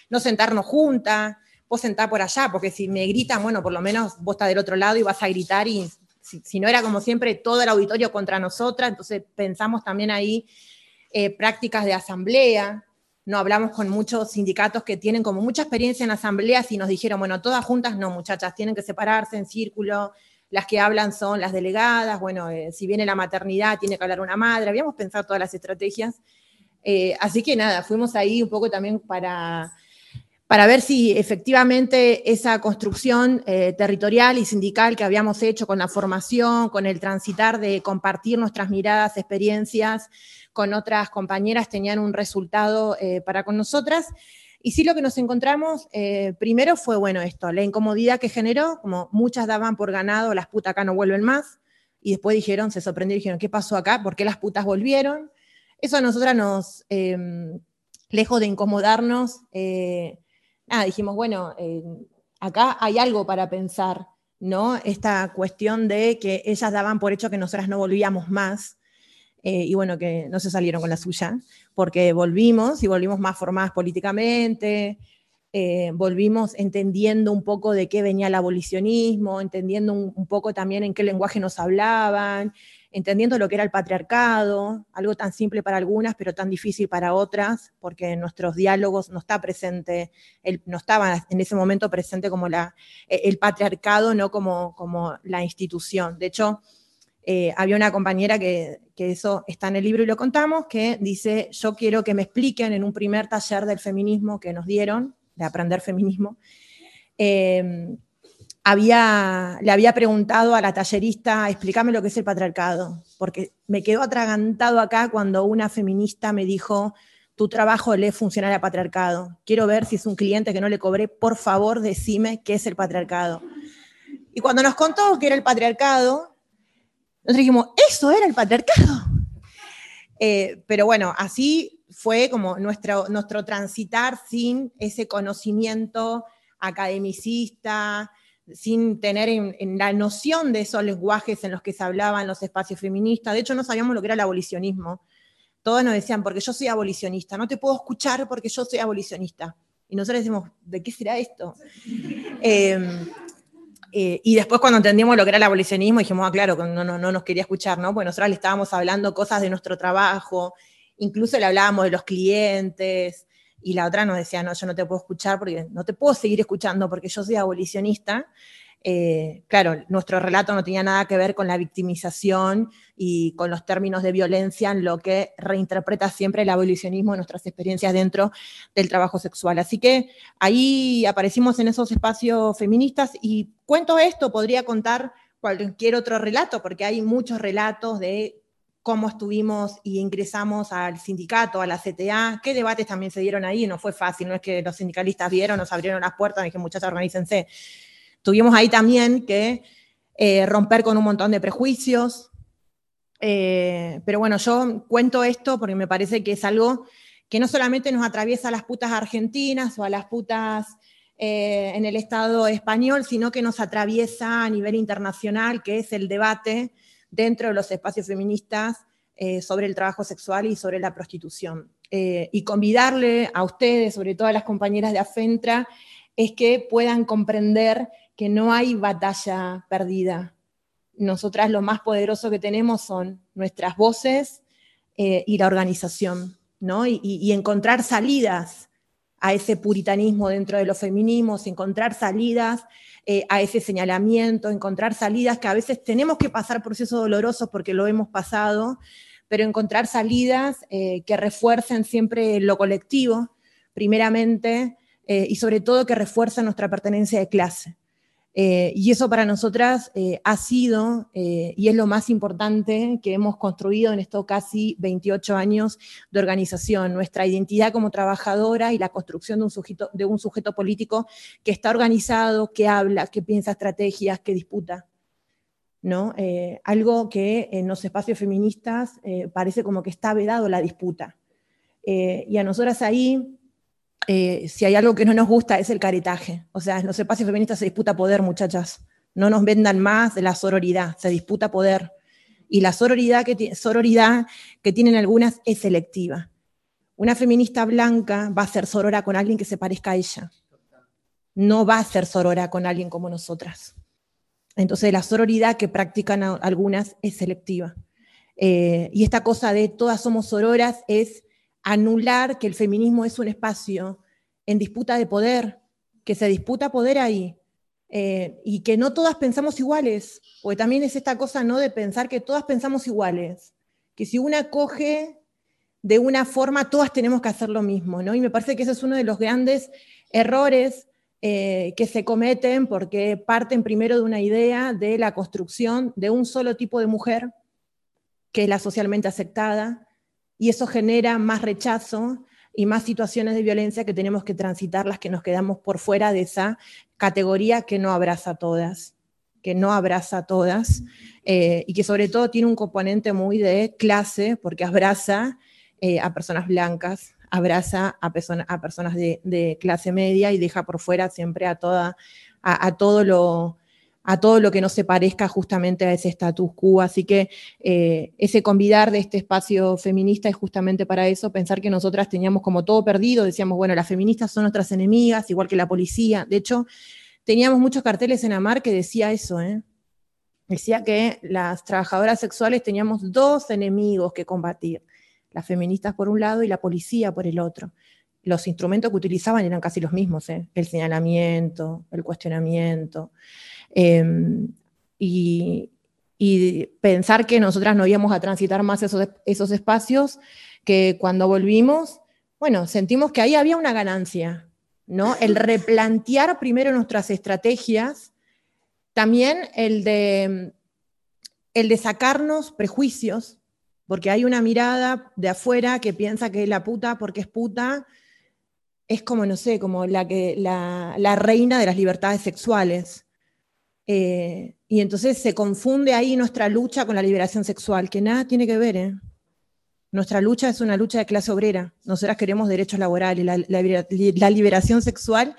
no sentarnos juntas, vos sentá por allá, porque si me gritan, bueno, por lo menos vos estás del otro lado y vas a gritar y si, no era como siempre todo el auditorio contra nosotras, entonces pensamos también ahí eh, prácticas de asamblea, no hablamos con muchos sindicatos que tienen como mucha experiencia en asambleas y nos dijeron, bueno, todas juntas no, muchachas, tienen que separarse en círculo, las que hablan son las delegadas, bueno, eh, si viene la maternidad, tiene que hablar una madre, habíamos pensado todas las estrategias. Eh, así que nada, fuimos ahí un poco también para para ver si efectivamente esa construcción eh, territorial y sindical que habíamos hecho con la formación, con el transitar de compartir nuestras miradas, experiencias con otras compañeras, tenían un resultado eh, para con nosotras. Y sí lo que nos encontramos eh, primero fue, bueno, esto, la incomodidad que generó, como muchas daban por ganado, las putas acá no vuelven más, y después dijeron, se sorprendieron, dijeron, ¿qué pasó acá? ¿Por qué las putas volvieron? Eso a nosotras nos, em, lejos de incomodarnos, nada, dijimos, bueno, eh, acá hay algo para pensar, ¿no? Esta cuestión de que ellas daban por hecho que nosotras no volvíamos más, eh, y bueno, que no se salieron con la suya, porque volvimos y volvimos más formadas políticamente, eh, volvimos entendiendo un poco de qué venía el abolicionismo, entendiendo un, poco también en qué lenguaje nos hablaban, entendiendo lo que era el patriarcado, algo tan simple para algunas, pero tan difícil para otras, porque en nuestros diálogos no está presente, no estaba en ese momento presente como e, el patriarcado, no como, como la institución. De hecho, eh, había una compañera que, eso está en el libro y lo contamos, que dice, yo quiero que me expliquen en un primer taller del feminismo que nos dieron, de aprender feminismo, eh, había, le había preguntado a la tallerista, explícame lo que es el patriarcado, porque me quedó atragantado acá cuando una feminista me dijo, tu trabajo le funciona al patriarcado. Quiero ver si es un cliente que no le cobré, por favor decime qué es el patriarcado. Y cuando nos contó que era el patriarcado, nosotros dijimos, eso era el patriarcado. Eh, pero bueno, así fue como nuestro, nuestro transitar sin ese conocimiento academicista, sin tener en, la noción de esos lenguajes en los que se hablaban los espacios feministas. De hecho, no sabíamos lo que era el abolicionismo. Todos nos decían, porque yo soy abolicionista, no te puedo escuchar porque yo soy abolicionista. Y nosotros decimos, ¿de qué será esto? Em, eh, y después cuando entendimos lo que era el abolicionismo, dijimos, ah, claro, no, no, no nos quería escuchar, ¿no? Pues nosotros le estábamos hablando cosas de nuestro trabajo, incluso le hablábamos de los clientes, y la otra nos decía, no, yo no te puedo escuchar porque no te puedo seguir escuchando porque yo soy abolicionista. Eh, claro, nuestro relato no tenía nada que ver con la victimización y con los términos de violencia en lo que reinterpreta siempre el abolicionismo en nuestras experiencias dentro del trabajo sexual. Así que ahí aparecimos en esos espacios feministas y cuento esto, podría contar cualquier otro relato, porque hay muchos relatos de cómo estuvimos y ingresamos al sindicato, a la CTA, qué debates también se dieron ahí, no fue fácil, no es que los sindicalistas vieron, nos abrieron las puertas y dijeron, muchachos, organícense. Tuvimos ahí también que eh, romper con un montón de prejuicios, eh, pero bueno, yo cuento esto porque me parece que es algo que no solamente nos atraviesa a las putas argentinas o a las putas eh, en el Estado español, sino que nos atraviesa a nivel internacional, que es el debate dentro de los espacios feministas eh, sobre el trabajo sexual y sobre la prostitución. Eh, y convidarle a ustedes, sobre todo a las compañeras de AFENTRA, es que puedan comprender que no hay batalla perdida. Nosotras lo más poderoso que tenemos son nuestras voces eh, y la organización, ¿no? y encontrar salidas a ese puritanismo dentro de los feminismos, encontrar salidas eh, a ese señalamiento, encontrar salidas que a veces tenemos que pasar procesos dolorosos porque lo hemos pasado, pero encontrar salidas eh, que refuercen siempre lo colectivo, primeramente, eh, y sobre todo que refuercen nuestra pertenencia de clase. Eh, y eso para nosotras eh, ha sido eh, y es lo más importante que hemos construido en estos casi 28 años de organización, nuestra identidad como trabajadora y la construcción de un sujeto, de un sujeto político que está organizado, que habla, que piensa estrategias, que disputa. ¿no? algo que en los espacios feministas parece como que está vedado la disputa. y a nosotras ahí eh, si hay algo que no nos gusta es el caretaje. O sea, en los espacios feministas se disputa poder, muchachas. No nos vendan más de la sororidad, se disputa poder. Y la sororidad que, sororidad que tienen algunas es selectiva. Una feminista blanca va a ser sorora con alguien que se parezca a ella. No va a ser sorora con alguien como nosotras. Entonces, la sororidad que practican algunas es selectiva. Eh, y esta cosa de todas somos sororas es anular que el feminismo es un espacio en disputa de poder, que se disputa poder ahí, eh, y que no todas pensamos iguales, porque también es esta cosa no de pensar que todas pensamos iguales, que si una coge de una forma, todas tenemos que hacer lo mismo, ¿no? Y me parece que ese es uno de los grandes errores eh, que se cometen porque parten primero de una idea de la construcción de un solo tipo de mujer, que es la socialmente aceptada, y eso genera más rechazo y más situaciones de violencia que tenemos que transitar las que nos quedamos por fuera de esa categoría que no abraza a todas, que no abraza a todas eh, y que sobre todo tiene un componente muy de clase porque abraza eh, a personas blancas, abraza a, personas de, clase media y deja por fuera siempre a, toda, a todo lo a todo lo que no se parezca justamente a ese status quo. Así que eh, ese convidar de este espacio feminista es justamente para eso, pensar que nosotras teníamos como todo perdido, decíamos, bueno, las feministas son nuestras enemigas, igual que la policía. De hecho, teníamos muchos carteles en Amar que decía eso, ¿eh? Decía que las trabajadoras sexuales teníamos dos enemigos que combatir, las feministas por un lado y la policía por el otro los instrumentos que utilizaban eran casi los mismos, ¿eh? el señalamiento, el cuestionamiento. Em, y, pensar que nosotras no íbamos a transitar más esos, esos espacios, que cuando volvimos, bueno, sentimos que ahí había una ganancia, ¿no? El replantear primero nuestras estrategias, también el de, el de sacarnos prejuicios, porque hay una mirada de afuera que piensa que la puta, porque es puta, es como, no sé, como la, que, la, la reina de las libertades sexuales. Eh, y entonces se confunde ahí nuestra lucha con la liberación sexual, que nada tiene que ver. ¿eh? Nuestra lucha es una lucha de clase obrera. Nosotras queremos derechos laborales. La, la, liberación sexual,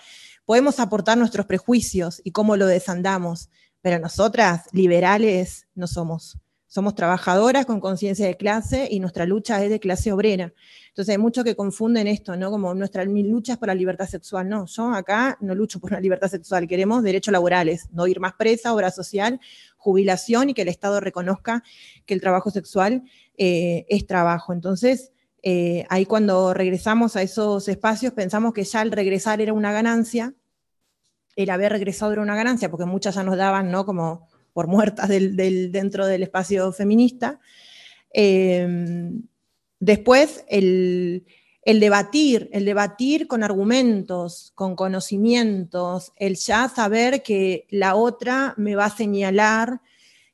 podemos aportar nuestros prejuicios y cómo lo desandamos, pero nosotras, liberales, no somos. Somos trabajadoras con conciencia de clase y nuestra lucha es de clase obrera. Entonces hay muchos que confunden esto, ¿no? Como nuestra lucha es por la libertad sexual. No, yo acá no lucho por la libertad sexual, queremos derechos laborales, no ir más presa, obra social, jubilación y que el Estado reconozca que el trabajo sexual eh, es trabajo. Entonces, eh, ahí cuando regresamos a esos espacios pensamos que ya el regresar era una ganancia, el haber regresado era una ganancia, porque muchas ya nos daban, ¿no? Como por muertas del, dentro del espacio feminista. Em, después, el, debatir, el debatir con argumentos, con conocimientos, el ya saber que la otra me va a señalar,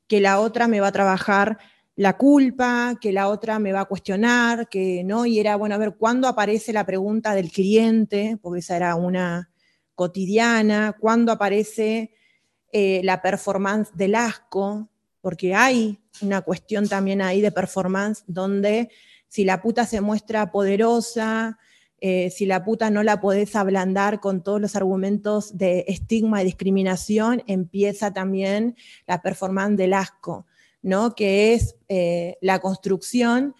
que la otra me va a trabajar la culpa, que la otra me va a cuestionar, que no, y era, bueno, a ver, ¿cuándo aparece la pregunta del cliente? Porque esa era una cotidiana, ¿cuándo aparece eh, la performance del asco, porque hay una cuestión también ahí de performance donde si la puta se muestra poderosa, eh, si la puta no la podés ablandar con todos los argumentos de estigma y discriminación, empieza también la performance del asco, ¿no? que es eh, la construcción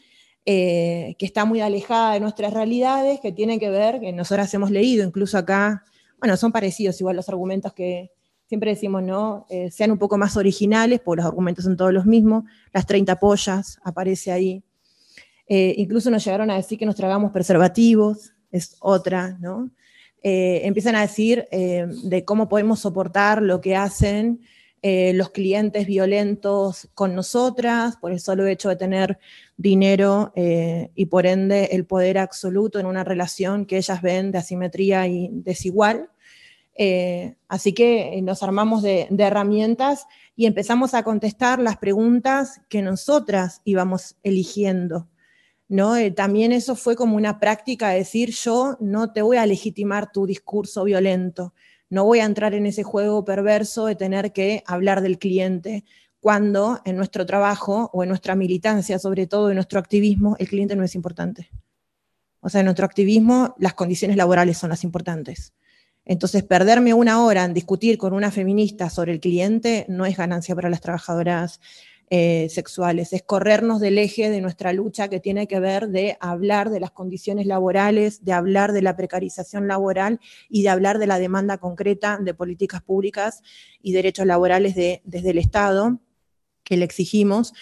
que está muy alejada de nuestras realidades, que tiene que ver, que nosotras hemos leído incluso acá, bueno, son parecidos igual los argumentos que, siempre decimos, ¿no? Eh, sean un poco más originales, porque los argumentos son todos los mismos. Las 30 pollas aparece ahí. Eh, incluso nos llegaron a decir que nos tragamos preservativos, es otra, ¿no? Eh, empiezan a decir de cómo podemos soportar lo que hacen los clientes violentos con nosotras, por el solo hecho de tener dinero y por ende el poder absoluto en una relación que ellas ven de asimetría y desigual. Eh, así que nos armamos de, herramientas y empezamos a contestar las preguntas que nosotras íbamos eligiendo. ¿no? Eh, también eso fue como una práctica de decir, yo no te voy a legitimar tu discurso violento, no voy a entrar en ese juego perverso de tener que hablar del cliente, cuando en nuestro trabajo o en nuestra militancia, sobre todo en nuestro activismo, el cliente no es importante. O sea, en nuestro activismo las condiciones laborales son las importantes. Entonces, perderme una hora en discutir con una feminista sobre el cliente no es ganancia para las trabajadoras eh, sexuales, es corrernos del eje de nuestra lucha que tiene que ver de hablar de las condiciones laborales, de hablar de la precarización laboral y de hablar de la demanda concreta de políticas públicas y derechos laborales desde el Estado que le exigimos.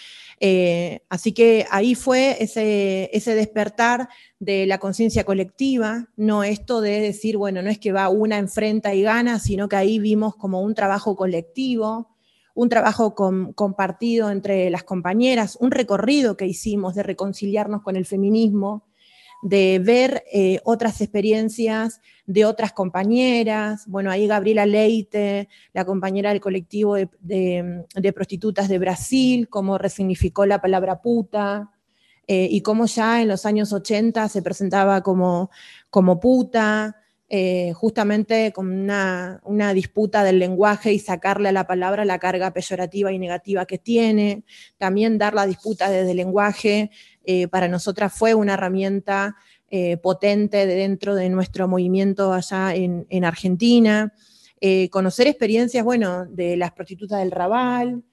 Eh, así que ahí fue ese, ese despertar de la conciencia colectiva, no esto de decir, bueno, no es que va una enfrenta y gana, sino que ahí vimos como un trabajo colectivo, un trabajo compartido entre las compañeras, un recorrido que hicimos de reconciliarnos con el feminismo, de ver eh, otras experiencias de otras compañeras. Bueno, ahí Gabriela Leite, la compañera del colectivo de, prostitutas de Brasil, cómo resignificó la palabra puta. Eh, y cómo ya en los años 80 se presentaba como, como puta, eh, justamente con una, una, disputa del lenguaje y sacarle a la palabra la carga peyorativa y negativa que tiene. También dar la disputa desde el lenguaje eh, para nosotras fue una herramienta eh, potente de dentro de nuestro movimiento allá en, Argentina. Eh, conocer experiencias, bueno, de las prostitutas del Raval,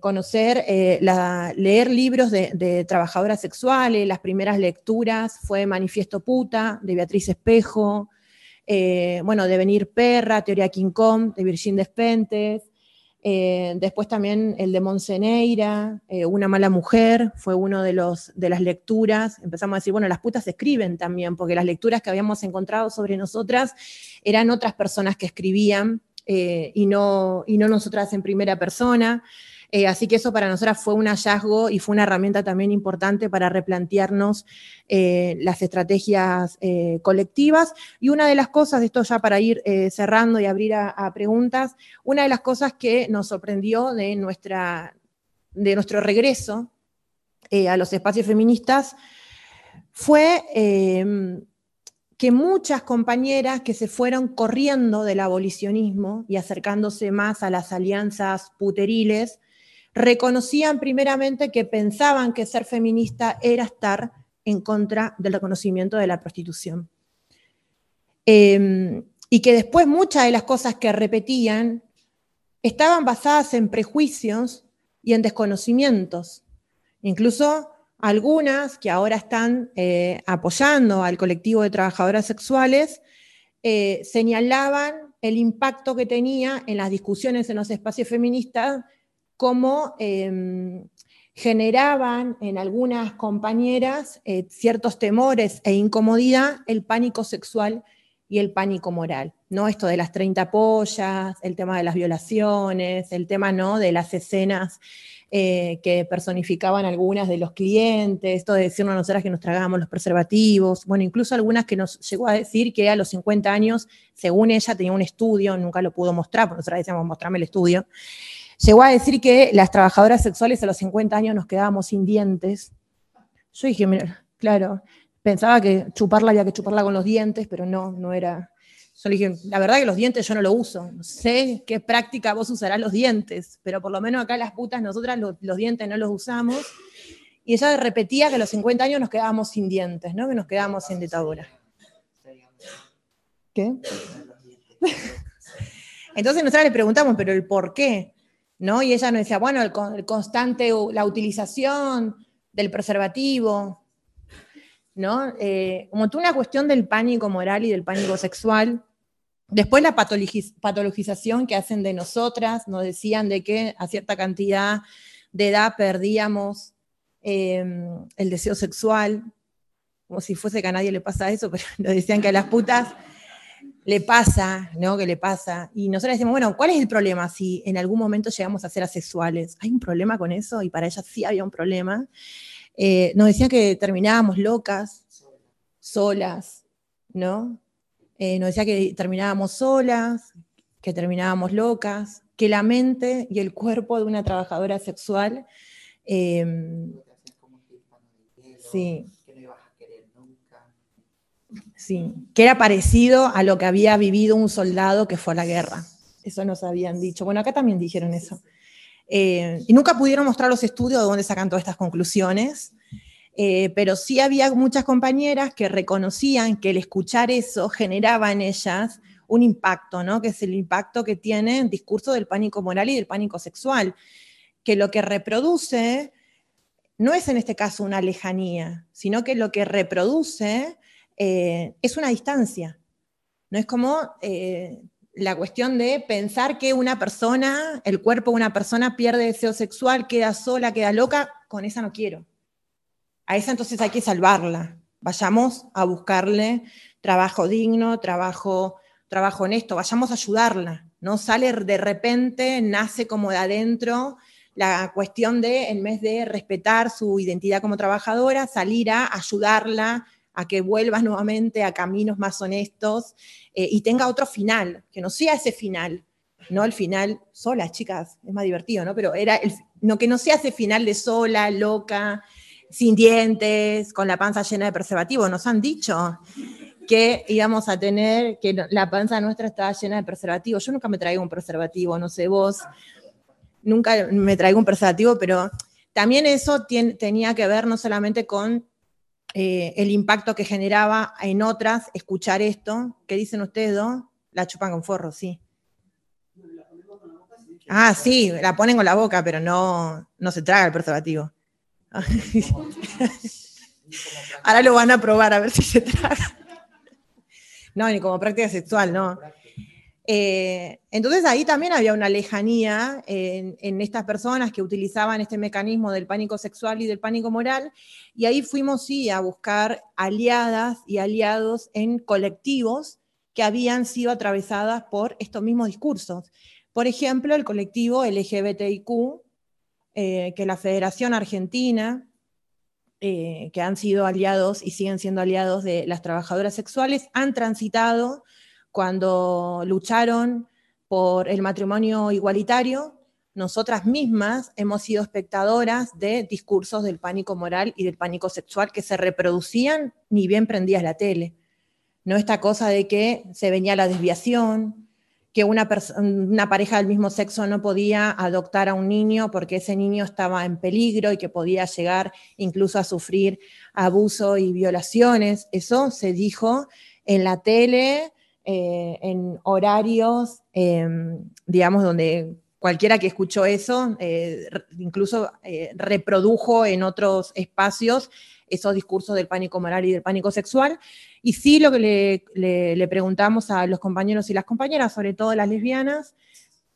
conocer, leer libros de, trabajadoras sexuales, las primeras lecturas fue Manifiesto Puta, de Beatriz Espejo, bueno, Devenir Perra, Teoría King Kong, de Virgin Despentes, eh, después también el de Monseneira, eh, Una mala mujer, fue uno de, los, de las lecturas. Empezamos a decir, bueno, las putas escriben también, porque las lecturas que habíamos encontrado sobre nosotras eran otras personas que escribían eh, y, no, y no nosotras en primera persona. Eh, así que eso para nosotras fue un hallazgo y fue una herramienta también importante para replantearnos eh, las estrategias eh, colectivas. Y una de las cosas, esto ya para ir cerrando y abrir a, preguntas, una de las cosas que nos sorprendió de, nuestra, de nuestro regreso a los espacios feministas fue que muchas compañeras que se fueron corriendo del abolicionismo y acercándose más a las alianzas puteriles, reconocían primeramente que pensaban que ser feminista era estar en contra del reconocimiento de la prostitución. Em, y que después muchas de las cosas que repetían estaban basadas en prejuicios y en desconocimientos. Incluso algunas que ahora están eh, apoyando al colectivo de trabajadoras sexuales eh, señalaban el impacto que tenía en las discusiones en los espacios feministas cómo em, generaban en algunas compañeras eh, ciertos temores e incomodidad el pánico sexual y el pánico moral, ¿no? Esto de las 30 pollas, el tema de las violaciones, el tema, ¿no? De las escenas eh, que personificaban algunas de los clientes, esto de decirnos a nosotras que nos tragábamos los preservativos, bueno, incluso algunas que nos llegó a decir que a los 50 años, según ella, tenía un estudio, nunca lo pudo mostrar, porque nosotras decíamos, mostrame el estudio, Llegó a decir que las trabajadoras sexuales a los 50 años nos quedábamos sin dientes. Yo dije, mira, claro, pensaba que chuparla había que chuparla con los dientes, pero no, no era. Yo le dije, la verdad que los dientes yo no lo uso. No sé qué práctica vos usarás los dientes, pero por lo menos acá las putas, nosotras los, dientes no los usamos. Y ella repetía que a los 50 años nos quedábamos sin dientes, ¿no? Que nos quedábamos sin dentadura. ¿Qué? Entonces nosotros le preguntamos, pero el por qué. ¿No? Y ella nos decía, bueno, el, constante, la utilización del preservativo, ¿no? Eh, como tú una cuestión del pánico moral y del pánico sexual. Después la patologización que hacen de nosotras, nos decían de que a cierta cantidad de edad perdíamos em, el deseo sexual, como si fuese que a nadie le pasa eso, pero nos decían que a las putas le pasa, ¿no? Que le pasa. Y nosotros decimos, bueno, ¿cuál es el problema si en algún momento llegamos a ser asexuales? ¿Hay un problema con eso? Y para ellas sí había un problema. Eh, nos decían que terminábamos locas, solas, ¿no? Eh, nos decía que terminábamos solas, que terminábamos locas, que la mente y el cuerpo de una trabajadora sexual em, sí, sí, que era parecido a lo que había vivido un soldado que fue a la guerra. Eso nos habían dicho. Bueno, acá también dijeron eso. Eh, y nunca pudieron mostrar los estudios de dónde sacan todas estas conclusiones, eh, pero sí había muchas compañeras que reconocían que el escuchar eso generaba en ellas un impacto, ¿no? que es el impacto que tiene el discurso del pánico moral y del pánico sexual, que lo que reproduce no es en este caso una lejanía, sino que lo que reproduce eh, es una distancia. No es como la cuestión de pensar que una persona, el cuerpo de una persona pierde deseo sexual, queda sola, queda loca, con esa no quiero. A esa entonces hay que salvarla. Vayamos a buscarle trabajo digno, trabajo, trabajo honesto, vayamos a ayudarla. No sale de repente, nace como de adentro la cuestión de, en vez de respetar su identidad como trabajadora, salir a ayudarla, a que vuelvas nuevamente a caminos más honestos eh, y tenga otro final, que no sea ese final, no el final sola, chicas, es más divertido, ¿no? Pero era el, no, que no sea ese final de sola, loca, sin dientes, con la panza llena de preservativo. Nos han dicho que íbamos a tener, que la panza nuestra estaba llena de preservativo. Yo nunca me traigo un preservativo, no sé vos, nunca me traigo un preservativo, pero también eso tenía que ver no solamente con eh, el impacto que generaba en otras escuchar esto. ¿Qué dicen ustedes dos? La chupan con forro, sí. Ah, sí, la ponen con la boca, pero no, no se traga el preservativo. Ahora lo van a probar a ver si se traga. No, ni como práctica sexual, no. Eh, entonces ahí también había una lejanía en, estas personas que utilizaban este mecanismo del pánico sexual y del pánico moral, y ahí fuimos a buscar aliadas y aliados en colectivos que habían sido atravesadas por estos mismos discursos. Por ejemplo, el colectivo LGBTIQ, eh, que la Federación Argentina, eh, que han sido aliados y siguen siendo aliados de las trabajadoras sexuales, han transitado cuando lucharon por el matrimonio igualitario, nosotras mismas hemos sido espectadoras de discursos del pánico moral y del pánico sexual que se reproducían ni bien prendías la tele. No esta cosa de que se venía la desviación, que una, una, pareja del mismo sexo no podía adoptar a un niño porque ese niño estaba en peligro y que podía llegar incluso a sufrir abuso y violaciones. Eso se dijo en la tele, eh, en horarios, em, digamos, donde cualquiera que escuchó eso, eh, incluso eh, reprodujo en otros espacios esos discursos del pánico moral y del pánico sexual. Y sí lo que le, le preguntamos a los compañeros y las compañeras, sobre todo las lesbianas,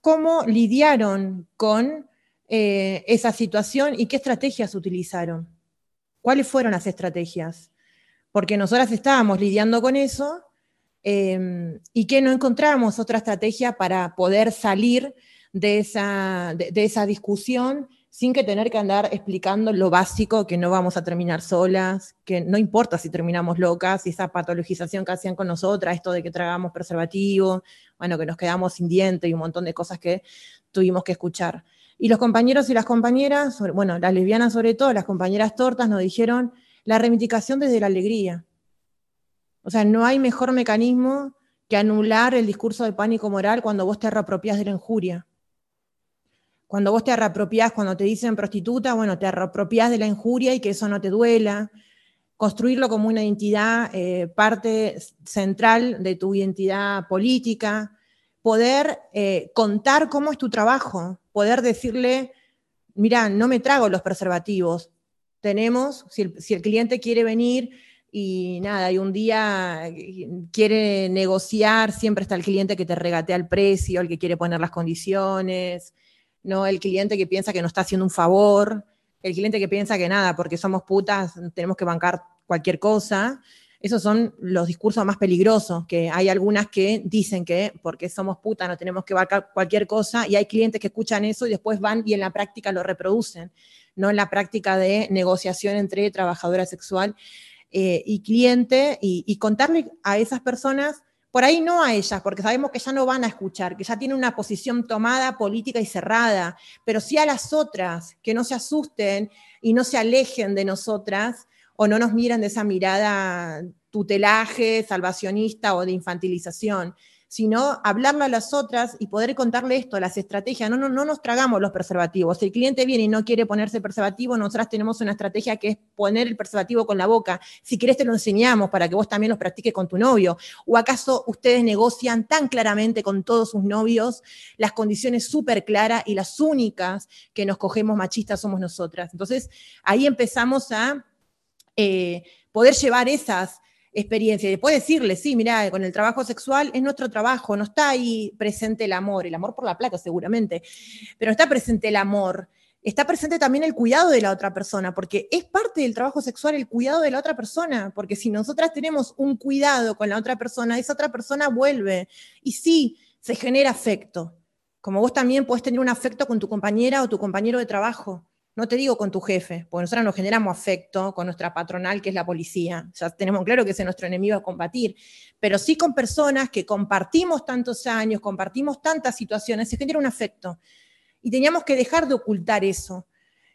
cómo lidiaron con esa situación y qué estrategias utilizaron. ¿Cuáles fueron las estrategias? Porque nosotras estábamos lidiando con eso Em, y que no encontramos otra estrategia para poder salir de esa, de, esa discusión sin que tener que andar explicando lo básico, que no vamos a terminar solas, que no importa si terminamos locas, y esa patologización que hacían con nosotras, esto de que tragamos preservativo, bueno, que nos quedamos sin diente y un montón de cosas que tuvimos que escuchar. Y los compañeros y las compañeras, bueno, las lesbianas sobre todo, las compañeras tortas nos dijeron la reivindicación desde la alegría. O sea, no hay mejor mecanismo que anular el discurso de pánico moral cuando vos te reapropiás de la injuria. Cuando vos te reapropiás, cuando te dicen prostituta, bueno, te reapropiás de la injuria y que eso no te duela. Construirlo como una identidad, eh, parte central de tu identidad política. Poder eh, contar cómo es tu trabajo. Poder decirle, mira, no me trago los preservativos. Tenemos, si el cliente quiere venir y nada, y un día eh, quiere negociar, siempre está el cliente que te regatea el precio, el que quiere poner las condiciones, ¿no? El cliente que piensa que nos está haciendo un favor, el cliente que piensa que nada, porque somos putas, tenemos que bancar cualquier cosa. Esos son los discursos más peligrosos, que hay algunas que dicen que porque somos putas no tenemos que bancar cualquier cosa, y hay clientes que escuchan eso y después van y en la práctica lo reproducen, no en la práctica de negociación entre trabajadora sexual eh, y cliente y, contarle a esas personas Por ahí no a ellas, porque sabemos que ya no van a escuchar, que ya tienen una posición tomada política y cerrada, pero sí a las otras, que no se asusten y no se alejen de nosotras o no nos miren de esa mirada tutelaje, salvacionista o de infantilización, sino hablarle a las otras y poder contarle esto, las estrategias. No, no, no nos tragamos los preservativos. Si el cliente viene y no quiere ponerse preservativo, nosotras tenemos una estrategia que es poner el preservativo con la boca. Si querés te lo enseñamos para que vos también lo practiques con tu novio. ¿O acaso ustedes negocian tan claramente con todos sus novios las condiciones súper claras y las únicas que nos cogemos machistas somos nosotras? Entonces ahí empezamos a eh, poder llevar esas experiencia. Y después decirle, sí, mira, con el trabajo sexual es nuestro trabajo, no está ahí presente el amor, el amor por la plata seguramente, pero está presente el amor. Está presente también el cuidado de la otra persona, porque es parte del trabajo sexual el cuidado de la otra persona, porque si nosotras tenemos un cuidado con la otra persona, esa otra persona vuelve y sí, se genera afecto. Como vos también podés tener un afecto con tu compañera o tu compañero de trabajo. No te digo con tu jefe, porque nosotros nos generamos afecto con nuestra patronal, que es la policía. Tenemos claro que ese es nuestro enemigo a combatir. Pero sí con personas que compartimos tantos años, compartimos tantas situaciones, se genera un afecto. Y teníamos que dejar de ocultar eso,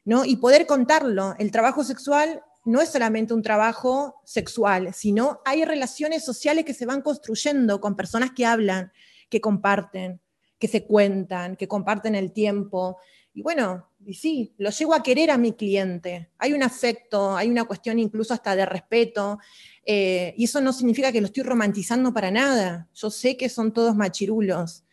¿no? Y poder contarlo. El trabajo sexual no es solamente un trabajo sexual, sino hay relaciones sociales que se van construyendo con personas que hablan, que comparten, que se cuentan, que comparten el tiempo. Y bueno, y sí, lo llego a querer a mi cliente. Hay un afecto, hay una cuestión incluso hasta de respeto. Eh, y eso no significa que lo estoy romantizando para nada. Yo sé que son todos machirulos.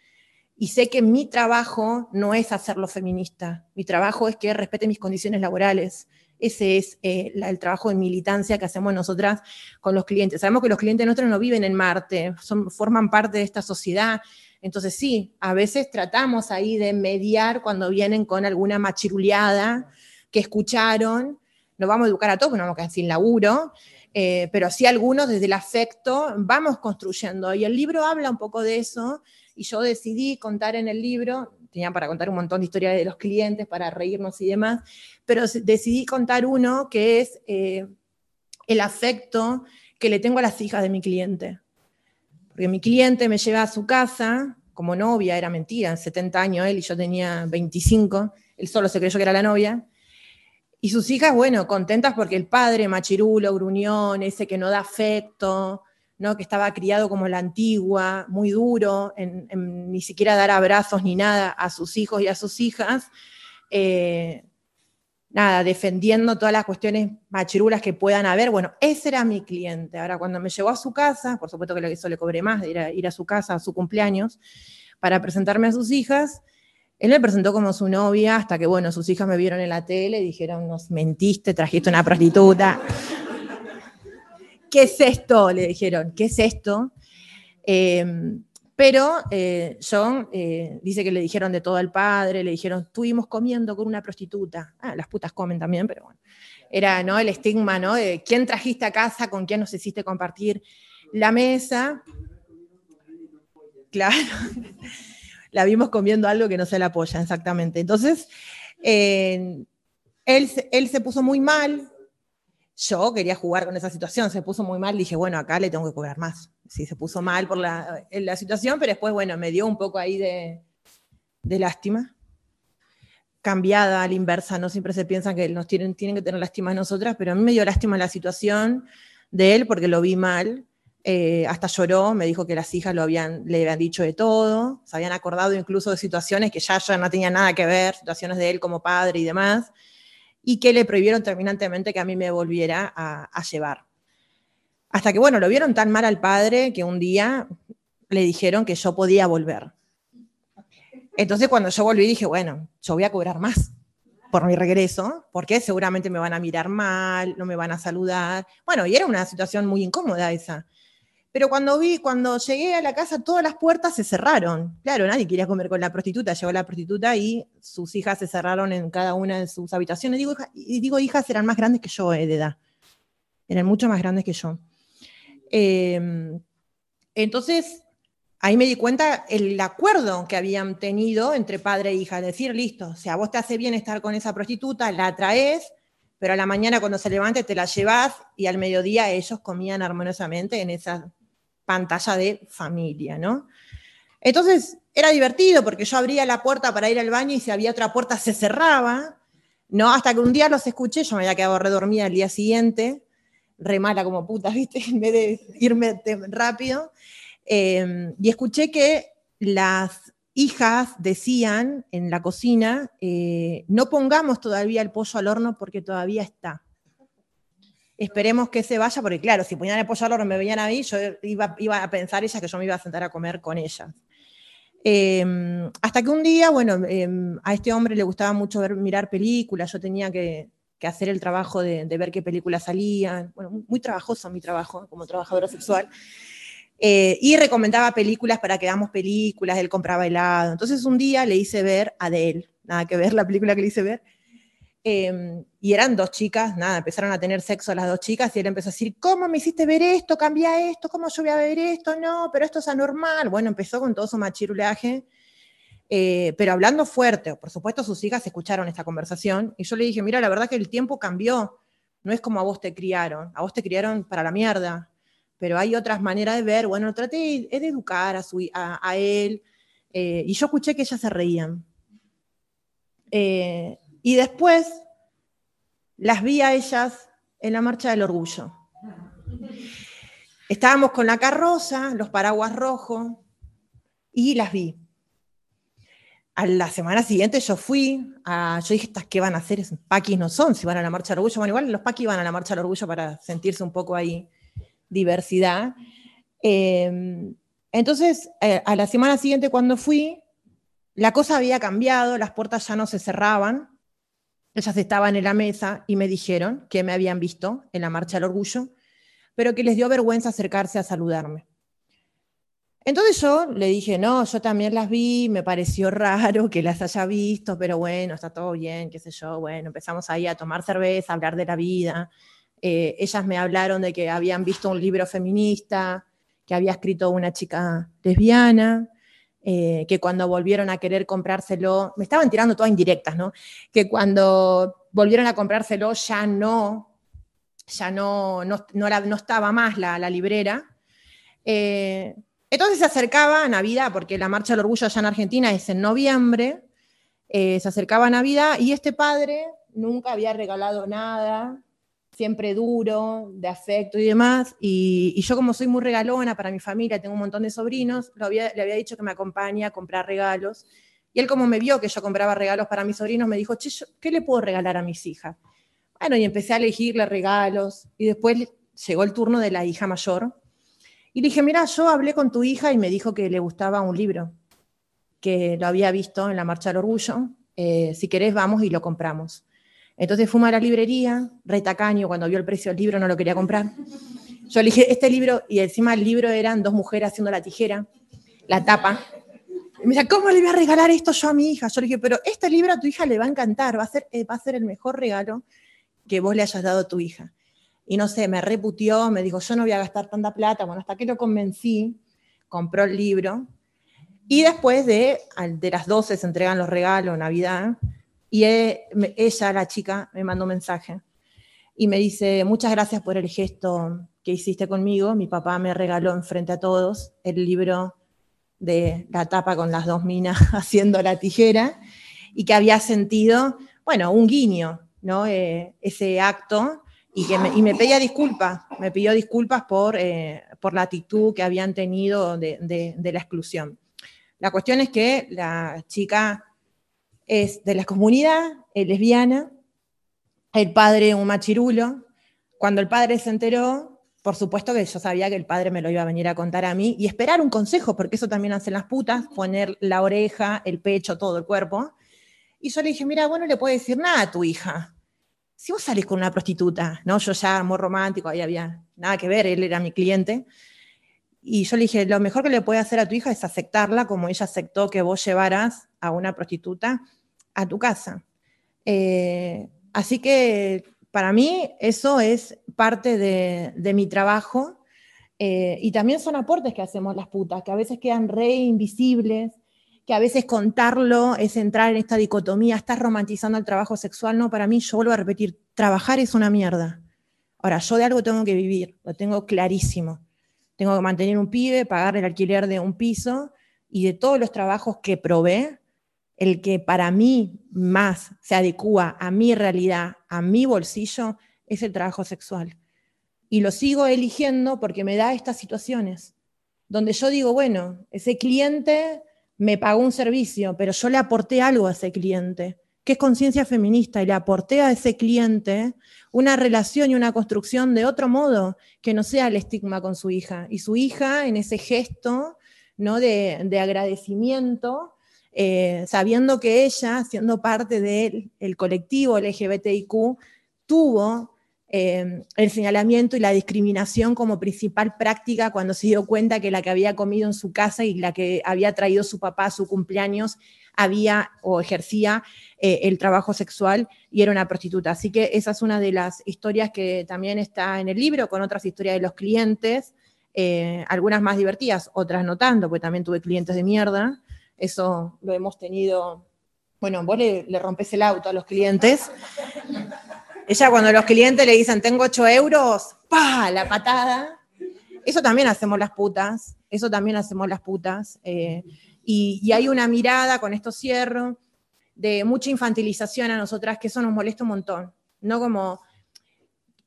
Y sé que mi trabajo no es hacerlo feminista. Mi trabajo es que respete mis condiciones laborales. Ese es eh, el trabajo de militancia que hacemos nosotras con los clientes. Sabemos que los clientes nuestros no viven en Marte, son, forman parte de esta sociedad entonces sí, a veces tratamos ahí de mediar cuando vienen con alguna machiruleada que escucharon. No vamos a educar a todos, no vamos a quedar sin laburo, eh, pero sí algunos desde el afecto vamos construyendo. Y el libro habla un poco de eso y yo decidí contar en el libro, tenía para contar un montón de historias de los clientes, para reírnos y demás, pero decidí contar uno que es eh, el afecto que le tengo a las hijas de mi cliente. Porque mi cliente me lleva a su casa como novia, era mentira, 70 años él y yo tenía 25, él solo se creyó que era la novia. Y sus hijas, bueno, contentas porque el padre, machirulo, gruñón, ese que no da afecto, ¿no? que estaba criado como la antigua, muy duro, en, ni siquiera dar abrazos ni nada a sus hijos y a sus hijas, eh, nada, defendiendo todas las cuestiones machirulas que puedan haber. Bueno, ese era mi cliente. Ahora, cuando me llevó a su casa, por supuesto que eso le cobré más de ir a, ir a su casa a su cumpleaños, para presentarme a sus hijas, él me presentó como su novia hasta que, bueno, sus hijas me vieron en la tele y dijeron, nos mentiste, trajiste una prostituta. ¿Qué es esto? Le dijeron, ¿qué es esto? Eh, pero eh, John eh, dice que le dijeron de todo al padre, le dijeron, estuvimos comiendo con una prostituta. Ah, las putas comen también, pero bueno. Era ¿no? el estigma, ¿no? De quién trajiste a casa, con quién nos hiciste compartir la mesa. Claro. la vimos comiendo algo que no se la apoya, exactamente. Entonces, eh, él, él se puso muy mal, yo quería jugar con esa situación, se puso muy mal, dije, bueno, acá le tengo que cobrar más. Sí, se puso mal por la, la situación, pero después, bueno, me dio un poco ahí de, de lástima. Cambiada a la inversa, no siempre se piensan que nos tienen, tienen que tener lástima a nosotras, pero a mí me dio lástima la situación de él porque lo vi mal. Eh, hasta lloró, me dijo que las hijas lo habían, le habían dicho de todo, se habían acordado incluso de situaciones que ya, ya no tenían nada que ver, situaciones de él como padre y demás y que le prohibieron terminantemente que a mí me volviera a, llevar. Hasta que, bueno, lo vieron tan mal al padre que un día le dijeron que yo podía volver. Entonces cuando yo volví dije, bueno, yo voy a cobrar más por mi regreso, porque seguramente me van a mirar mal, no me van a saludar. Bueno, y era una situación muy incómoda esa. Pero cuando vi, cuando llegué a la casa, todas las puertas se cerraron. Claro, nadie quería comer con la prostituta. Llegó la prostituta y sus hijas se cerraron en cada una de sus habitaciones. Digo, y digo, hijas eran más grandes que yo eh, de edad. Eran mucho más grandes que yo. Em, entonces, ahí me di cuenta el acuerdo que habían tenido entre padre e hija. Decir, listo, o sea, vos te hace bien estar con esa prostituta, la traes, pero a la mañana cuando se levante te la llevas y al mediodía ellos comían armoniosamente en esa pantalla de familia, ¿no? Entonces era divertido porque yo abría la puerta para ir al baño y si había otra puerta se cerraba, ¿no? Hasta que un día los escuché, yo me había quedado redormida el día siguiente, re mala como puta, ¿viste? En vez de irme rápido. Em, y escuché que las hijas decían en la cocina, eh, no pongamos todavía el pollo al horno porque todavía está. Esperemos que se vaya, porque claro, si ponían el pollo al horno me veían a mí, yo iba, iba a pensar ellas que yo me iba a sentar a comer con ellas. Em, hasta que un día, bueno, em, a este hombre le gustaba mucho ver, mirar películas, yo tenía que, hacer el trabajo de, ver qué películas salían, bueno, muy trabajoso mi trabajo como trabajadora sexual, eh, y recomendaba películas para que damos películas, él compraba helado, entonces un día le hice ver a Adele, nada que ver la película que le hice ver, Em, y eran dos chicas, nada, empezaron a tener sexo las dos chicas y él empezó a decir, ¿cómo me hiciste ver esto? Cambia esto, ¿cómo yo voy a ver esto? No, pero esto es anormal. Bueno, empezó con todo su machirulaje, eh, pero hablando fuerte. Por supuesto, sus hijas escucharon esta conversación y yo le dije, mira, la verdad que el tiempo cambió. No es como a vos te criaron, a vos te criaron para la mierda, pero hay otras maneras de ver. Bueno, traté de educar a, su, a, él eh, y yo escuché que ellas se reían. Eh, y después las vi a ellas en la Marcha del Orgullo. Estábamos con la carroza, los paraguas rojos, y las vi. A la semana siguiente yo fui, a, yo dije, ¿estas qué van a hacer? Paquis no son, si van a la Marcha del Orgullo. Bueno, igual los paquis van a la Marcha del Orgullo para sentirse un poco ahí diversidad. Em, entonces, eh, a la semana siguiente cuando fui, la cosa había cambiado, las puertas ya no se cerraban, ellas estaban en la mesa y me dijeron que me habían visto en la Marcha del Orgullo, pero que les dio vergüenza acercarse a saludarme. Entonces yo le dije, no, yo también las vi, me pareció raro que las haya visto, pero bueno, está todo bien, qué sé yo. Bueno, empezamos ahí a tomar cerveza, a hablar de la vida. Eh, ellas me hablaron de que habían visto un libro feminista que había escrito una chica lesbiana, eh, que cuando volvieron a querer comprárselo, me estaban tirando todas indirectas, ¿no? Que cuando volvieron a comprárselo ya no, ya no, no, no, estaba más la, librera. Eh, entonces se acercaba a Navidad, porque la Marcha del Orgullo allá en Argentina es en noviembre, eh, se acercaba a Navidad y este padre nunca había regalado nada, siempre duro, de afecto y demás. Y, yo como soy muy regalona para mi familia, tengo un montón de sobrinos, le había dicho que me acompañe a comprar regalos. Y él como me vio que yo compraba regalos para mis sobrinos, me dijo, che, ¿qué le puedo regalar a mis hijas? Bueno, y empecé a elegirle regalos. Y después llegó el turno de la hija mayor. Y le dije, mira, yo hablé con tu hija y me dijo que le gustaba un libro, que lo había visto en la Marcha del Orgullo. Eh, si querés, vamos y lo compramos. Entonces fuimos a la librería, retacaño, cuando vio el precio del libro no lo quería comprar. Yo le dije, este libro, y encima el libro eran dos mujeres haciendo la tijera, la tapa. Y me dice, ¿cómo le voy a regalar esto yo a mi hija? Yo le dije, pero este libro a tu hija le va a encantar, va a ser, eh, va a ser el mejor regalo que vos le hayas dado a tu hija. Y no sé, me reputió, me dijo, yo no voy a gastar tanta plata. Bueno, hasta que lo convencí, compró el libro. Y después de, de las 12 se entregan los regalos, Navidad, y ella, la chica, me mandó un mensaje y me dice, muchas gracias por el gesto que hiciste conmigo. Mi papá me regaló enfrente a todos el libro de la tapa con las dos minas haciendo la tijera y que había sentido, bueno, un guiño, ¿no? Eh, ese acto y que me, y me pedía disculpas, me pidió disculpas por, eh, por la actitud que habían tenido de, de la exclusión. La cuestión es que la chica es de la comunidad es lesbiana, el padre un machirulo. Cuando el padre se enteró, por supuesto que yo sabía que el padre me lo iba a venir a contar a mí y esperar un consejo, porque eso también hacen las putas, poner la oreja, el pecho, todo el cuerpo. Y yo le dije, mira, bueno, no le puedo decir nada a tu hija. Si vos salís con una prostituta, ¿no? Yo ya muy romántico, ahí había nada que ver, él era mi cliente. Y yo le dije, lo mejor que le puede hacer a tu hija es aceptarla como ella aceptó que vos llevaras a una prostituta a tu casa. Eh, así que para mí eso es parte de, mi trabajo eh, y también son aportes que hacemos las putas, que a veces quedan re invisibles, que a veces contarlo es entrar en esta dicotomía, estás romantizando el trabajo sexual, no, para mí yo vuelvo a repetir, trabajar es una mierda. Ahora, yo de algo tengo que vivir, lo tengo clarísimo tengo que mantener un pibe, pagar el alquiler de un piso y de todos los trabajos que probé, el que para mí más se adecua a mi realidad, a mi bolsillo, es el trabajo sexual. Y lo sigo eligiendo porque me da estas situaciones, donde yo digo, bueno, ese cliente me pagó un servicio, pero yo le aporté algo a ese cliente, que es conciencia feminista, y le aporté a ese cliente una relación y una construcción de otro modo que no sea el estigma con su hija. Y su hija, en ese gesto ¿no? de, agradecimiento, eh, sabiendo que ella, siendo parte del colectivo LGBTIQ, tuvo eh, el señalamiento y la discriminación como principal práctica cuando se dio cuenta que la que había comido en su casa y la que había traído su papá a su cumpleaños había o ejercía eh, el trabajo sexual y era una prostituta. Así que esa es una de las historias que también está en el libro, con otras historias de los clientes, eh, algunas más divertidas, otras no tanto, porque también tuve clientes de mierda. Eso lo hemos tenido. Bueno, vos le, le rompes el auto a los clientes. Ella cuando los clientes le dicen, tengo 8 euros, ¡pa! La patada. Eso también hacemos las putas, eso también hacemos las putas. Eh, y, hay una mirada, con esto cierro, de mucha infantilización a nosotras, que eso nos molesta un montón, ¿no? Como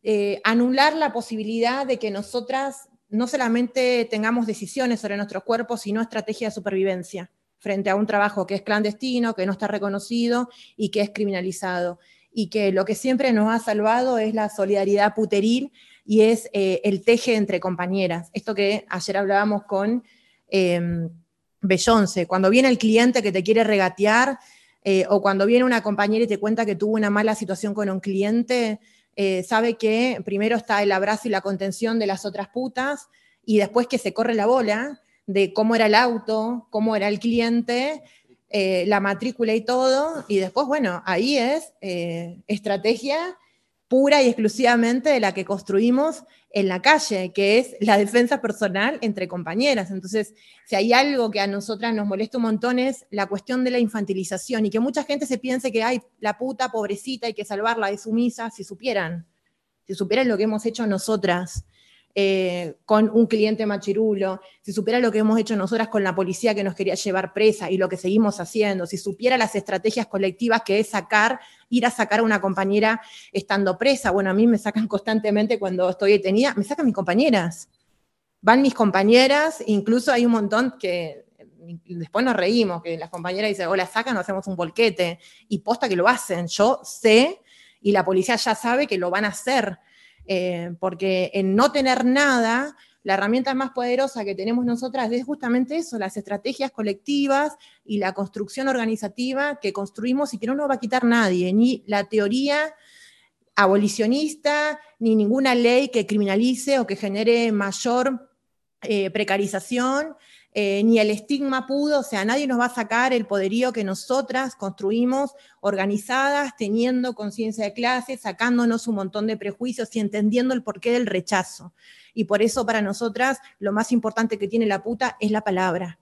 eh, anular la posibilidad de que nosotras no solamente tengamos decisiones sobre nuestros cuerpos, sino estrategia de supervivencia frente a un trabajo que es clandestino, que no está reconocido y que es criminalizado. Y que lo que siempre nos ha salvado es la solidaridad puteril y es eh, el teje entre compañeras. Esto que ayer hablábamos con... Eh, Bellonce, cuando viene el cliente que te quiere regatear eh, o cuando viene una compañera y te cuenta que tuvo una mala situación con un cliente, eh, sabe que primero está el abrazo y la contención de las otras putas y después que se corre la bola de cómo era el auto, cómo era el cliente, eh, la matrícula y todo, y después, bueno, ahí es estrategia pura y exclusivamente de la que construimos en la calle, que es la defensa personal entre compañeras. Entonces, si hay algo que a nosotras nos molesta un montón es la cuestión de la infantilización y que mucha gente se piense que hay la puta pobrecita, hay que salvarla de sumisa, si supieran, si supieran lo que hemos hecho nosotras eh, con un cliente machirulo, si supiera lo que hemos hecho nosotras con la policía que nos quería llevar presa y lo que seguimos haciendo, si supiera las estrategias colectivas que es sacar, ir a sacar a una compañera estando presa. Bueno, a mí me sacan constantemente cuando estoy detenida, me sacan mis compañeras. Van mis compañeras, incluso hay un montón que después nos reímos, que las compañeras dicen, o la sacan o hacemos un volquete, y posta que lo hacen. Yo sé, y la policía ya sabe que lo van a hacer eh, porque en no tener nada, la herramienta más poderosa que tenemos nosotras es justamente eso, las estrategias colectivas y la construcción organizativa que construimos y que no nos va a quitar nadie, ni la teoría abolicionista, ni ninguna ley que criminalice o que genere mayor eh, precarización, eh, ni el estigma pudo, o sea, nadie nos va a sacar el poderío que nosotras construimos organizadas, teniendo conciencia de clase, sacándonos un montón de prejuicios y entendiendo el porqué del rechazo. Y por eso para nosotras lo más importante que tiene la puta es la palabra,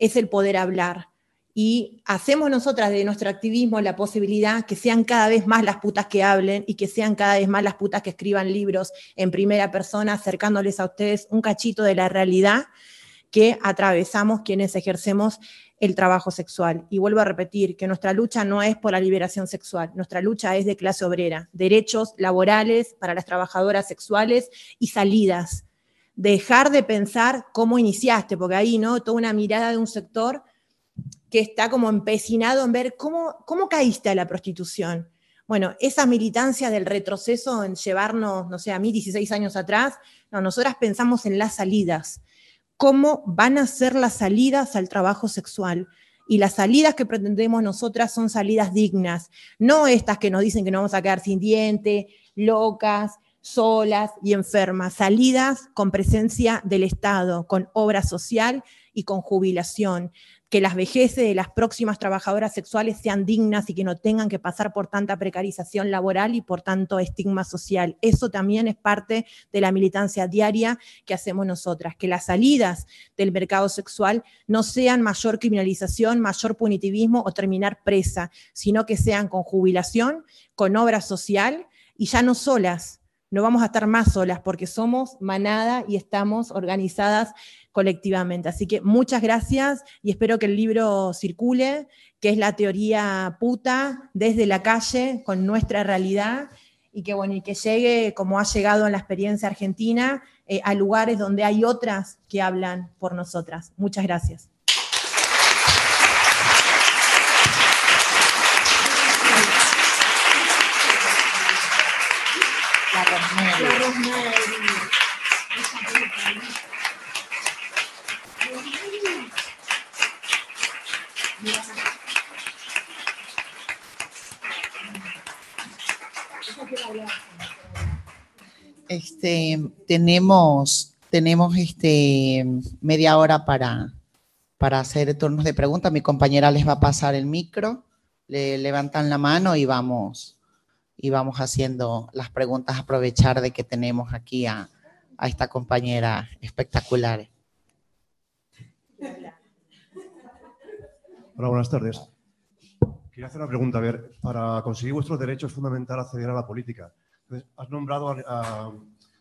es el poder hablar. Y hacemos nosotras de nuestro activismo la posibilidad que sean cada vez más las putas que hablen y que sean cada vez más las putas que escriban libros en primera persona, acercándoles a ustedes un cachito de la realidad que atravesamos quienes ejercemos el trabajo sexual. Y vuelvo a repetir que nuestra lucha no es por la liberación sexual, nuestra lucha es de clase obrera, derechos laborales para las trabajadoras sexuales y salidas. Dejar de pensar cómo iniciaste, porque ahí, ¿no? Toda una mirada de un sector que está como empecinado en ver cómo, cómo caíste a la prostitución. Bueno, esa militancia del retroceso en llevarnos, no sé, a mí 16 años atrás, no, nosotras pensamos en las salidas, cómo van a ser las salidas al trabajo sexual. Y las salidas que pretendemos nosotras son salidas dignas, no estas que nos dicen que nos vamos a quedar sin diente, locas, solas y enfermas, salidas con presencia del Estado, con obra social y con jubilación, que las vejeces de las próximas trabajadoras sexuales sean dignas y que no tengan que pasar por tanta precarización laboral y por tanto estigma social. Eso también es parte de la militancia diaria que hacemos nosotras, que las salidas del mercado sexual no sean mayor criminalización, mayor punitivismo o terminar presa, sino que sean con jubilación, con obra social y ya no solas, no vamos a estar más solas porque somos manada y estamos organizadas colectivamente. Así que muchas gracias y espero que el libro circule, que es la teoría puta desde la calle con nuestra realidad y que, bueno, y que llegue, como ha llegado en la experiencia argentina, eh, a lugares donde hay otras que hablan por nosotras. Muchas gracias. Este, tenemos, tenemos este, media hora para, para hacer turnos de preguntas. Mi compañera les va a pasar el micro, le levantan la mano y vamos, y vamos haciendo las preguntas, aprovechar de que tenemos aquí a, a esta compañera espectacular. Hola, buenas tardes. Quería hacer una pregunta. A ver, para conseguir vuestros derechos es fundamental acceder a la política. Entonces, has nombrado a, a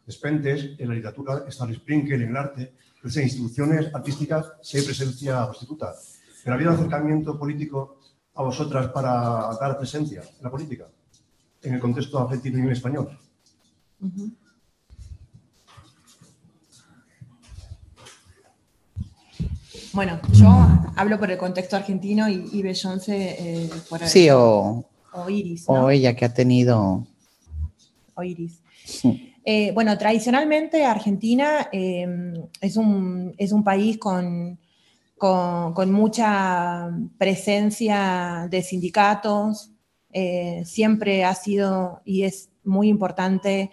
Despentes en la literatura, está el Sprinkel en el arte. Entonces, en instituciones artísticas sí hay presencia prostituta. Pero ha habido acercamiento político a vosotras para dar presencia en la política, en el contexto argentino y español. Bueno, yo hablo por el contexto argentino y, y Beyoncé eh, por el, Sí, o, o Iris. ¿no? o ella que ha tenido... O Iris. Sí. Eh, bueno, tradicionalmente Argentina eh, es, un, es un país con, con, mucha presencia de sindicatos, eh, siempre ha sido y es muy importante,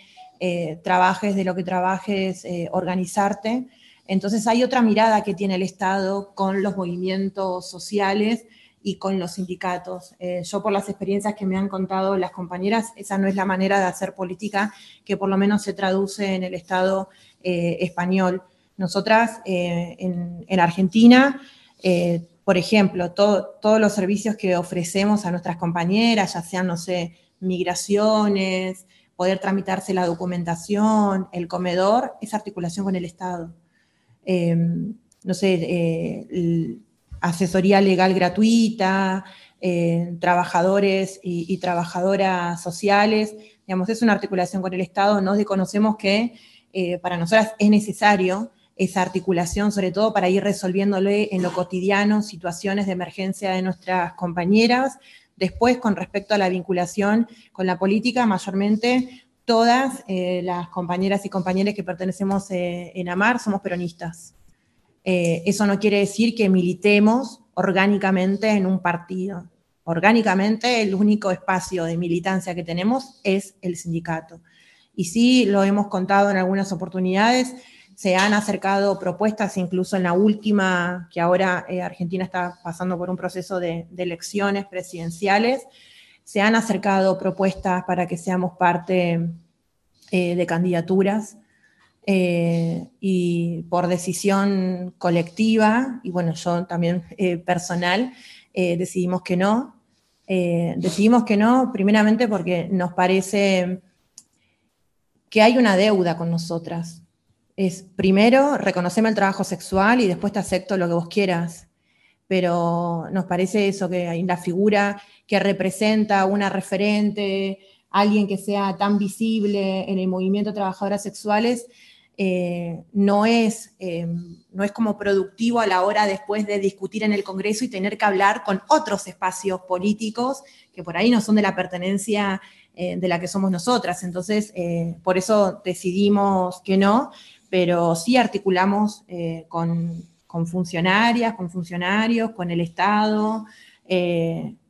trabajes de lo que trabajes, organizarte. Entonces hay otra mirada que tiene el Estado con los movimientos sociales y con los sindicatos. Eh, yo por las experiencias que me han contado las compañeras, esa no es la manera de hacer política que por lo menos se traduce en el Estado eh, español. Nosotras eh, en, en, Argentina, por ejemplo, to, todos los servicios que ofrecemos a nuestras compañeras, ya sean, no sé, migraciones, poder tramitarse la documentación, el comedor, es articulación con el Estado. No sé, eh, asesoría legal gratuita, eh, trabajadores y, trabajadoras sociales, digamos, es una articulación con el Estado, nos desconocemos que eh, para nosotras es necesario esa articulación, sobre todo para ir resolviéndole en lo cotidiano situaciones de emergencia de nuestras compañeras. Después, con respecto a la vinculación con la política, mayormente todas eh, las compañeras y compañeros que pertenecemos en AMAR somos peronistas. Eh, eso no quiere decir que militemos orgánicamente en un partido. Orgánicamente el único espacio de militancia que tenemos es el sindicato. Y sí, lo hemos contado en algunas oportunidades, se han acercado propuestas, incluso en la última, que ahora eh, Argentina está pasando por un proceso de, elecciones presidenciales, se han acercado propuestas para que seamos parte eh, de candidaturas eh, y por decisión colectiva, y bueno, yo también eh, personal, eh, decidimos que no. Eh, decidimos que no, primeramente porque nos parece que hay una deuda con nosotras. Es primero, reconoceme el trabajo sexual y después te acepto lo que vos quieras. Pero nos parece eso, que hay la figura que representa una referente, alguien que sea tan visible en el movimiento de trabajadoras sexuales, eh, no, es, eh, no es como productivo a la hora después de discutir en el Congreso y tener que hablar con otros espacios políticos que por ahí no son de la pertenencia eh, de la que somos nosotras. Entonces, por eso decidimos que no, pero sí articulamos con, con, funcionarias, con funcionarios, con el Estado.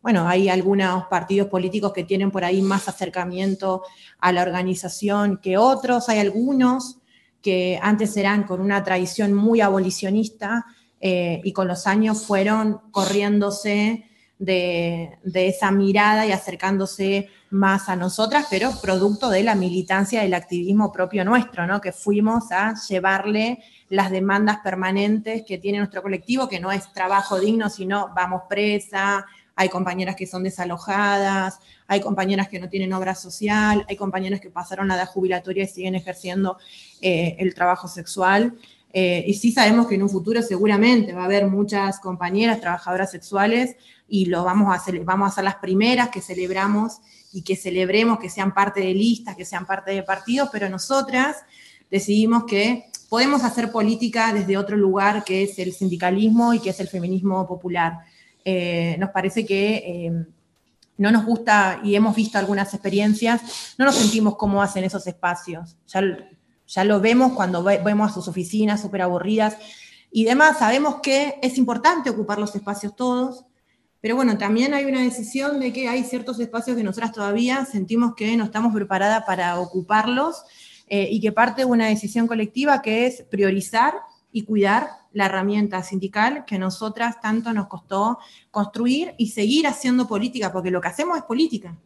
bueno, hay algunos partidos políticos que tienen por ahí más acercamiento a la organización que otros, hay algunos que antes eran con una tradición muy abolicionista eh, y con los años fueron corriéndose de, de, esa mirada y acercándose más a nosotras, pero producto de la militancia del activismo propio nuestro, ¿no? que fuimos a llevarle las demandas permanentes que tiene nuestro colectivo, que no es trabajo digno, sino vamos presa, hay compañeras que son desalojadas, hay compañeras que no tienen obra social, hay compañeras que pasaron la jubilatoria y siguen ejerciendo eh, el trabajo sexual. Eh, y sí sabemos que en un futuro seguramente va a haber muchas compañeras trabajadoras sexuales y lo vamos a vamos a ser las primeras que celebramos y que celebremos que sean parte de listas, que sean parte de partidos, pero nosotras decidimos que podemos hacer política desde otro lugar que es el sindicalismo y que es el feminismo popular. Eh, nos parece que eh, no nos gusta y hemos visto algunas experiencias, no nos sentimos cómo hacen esos espacios. Ya, ya lo vemos cuando vemos a sus oficinas súper aburridas y demás. Sabemos que es importante ocupar los espacios todos, pero bueno, también hay una decisión de que hay ciertos espacios que nosotras todavía sentimos que no estamos preparadas para ocuparlos eh, y que parte de una decisión colectiva que es priorizar y cuidar la herramienta sindical que nosotras tanto nos costó construir y seguir haciendo política, porque lo que hacemos es política,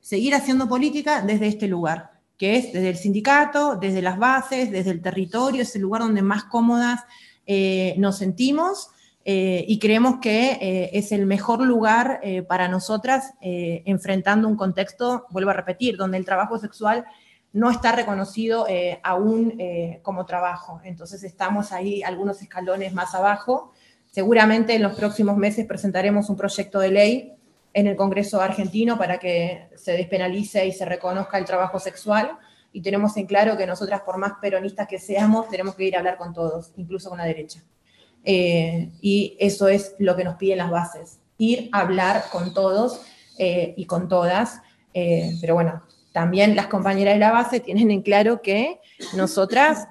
seguir haciendo política desde este lugar, que es desde el sindicato, desde las bases, desde el territorio, es el lugar donde más cómodas eh, nos sentimos eh, y creemos que eh, es el mejor lugar para nosotras enfrentando un contexto, vuelvo a repetir, donde el trabajo sexual no está reconocido aún como trabajo. Entonces estamos ahí algunos escalones más abajo. Seguramente en los próximos meses presentaremos un proyecto de ley en el Congreso argentino para que se despenalice y se reconozca el trabajo sexual. Y tenemos en claro que nosotras, por más peronistas que seamos, tenemos que ir a hablar con todos, incluso con la derecha. Eh, y eso es lo que nos piden las bases, ir a hablar con todos eh, y con todas. Eh, pero bueno, también las compañeras de la base tienen en claro que nosotras,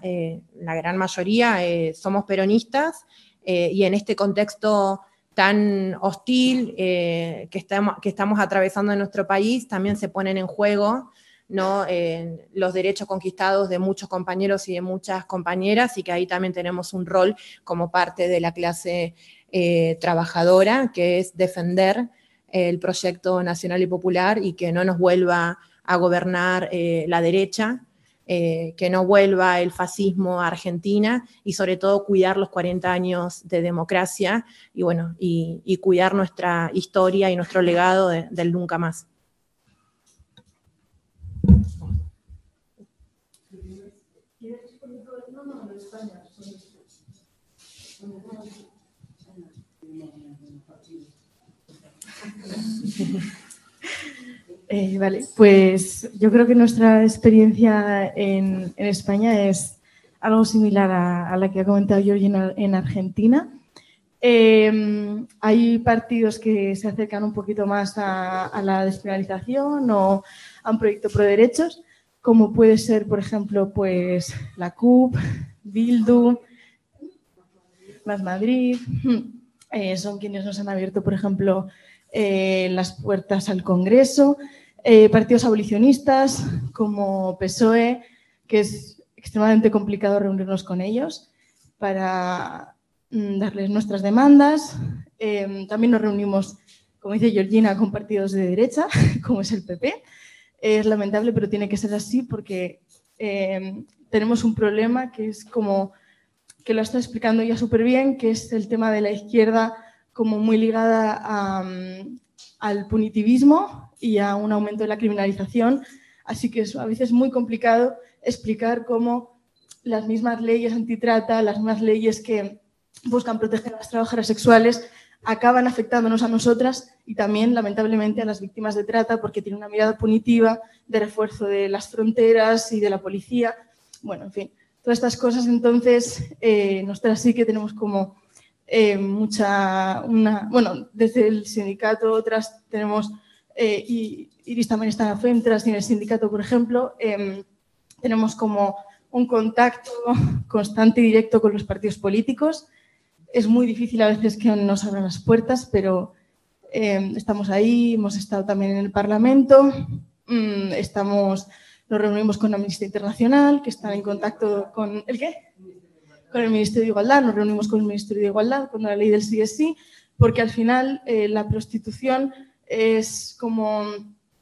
la gran mayoría, somos peronistas y en este contexto tan hostil que, estamos, atravesando en nuestro país, también se ponen en juego los derechos conquistados de muchos compañeros y de muchas compañeras y que ahí también tenemos un rol como parte de la clase eh, trabajadora, que es defender el proyecto nacional y popular y que no nos vuelva a gobernar eh, la derecha, eh, que no vuelva el fascismo a Argentina y sobre todo cuidar los 40 años de democracia y bueno, y, cuidar nuestra historia y nuestro legado del nunca más. Eh, vale, pues yo creo que nuestra experiencia en, España es algo similar a, la que ha comentado Georgie en, Argentina. Eh, hay partidos que se acercan un poquito más a, la despenalización o a un proyecto pro derechos, como puede ser, por ejemplo, pues la CUP, Bildu, Más Madrid, eh, son quienes nos han abierto, por ejemplo, las puertas al Congreso, eh, partidos abolicionistas como PSOE, que es extremadamente complicado reunirnos con ellos para mm, darles nuestras demandas. Em, también nos reunimos, como dice Georgina, con partidos de derecha, como es el PP. Es lamentable, pero tiene que ser así porque em, tenemos un problema que es como que lo está explicando ya súper bien, que es el tema de la izquierda como muy ligada mm, al punitivismo y a un aumento de la criminalización. Así que a veces muy complicado explicar cómo las mismas leyes antitrata, las mismas leyes que buscan proteger a las trabajadoras sexuales, acaban afectándonos a nosotras y también, lamentablemente, a las víctimas de trata porque tienen una mirada punitiva de refuerzo de las fronteras y de la policía. Bueno, en fin, todas estas cosas. Entonces, eh, nosotras sí que tenemos como eh, mucha, una, bueno, desde el sindicato otras tenemos, eh, y Iris también está en FEMTRAS y en el sindicato, por ejemplo, em, tenemos como un contacto constante y directo con los partidos políticos. Es muy difícil a veces que nos abran las puertas, pero em, estamos ahí, hemos estado también en el Parlamento, mm, estamos, nos reunimos con Amnistía Internacional, que están en contacto con... ¿El qué? con el Ministerio de Igualdad, nos reunimos con el Ministerio de Igualdad, con la ley del sí sí, porque al final eh, la prostitución es como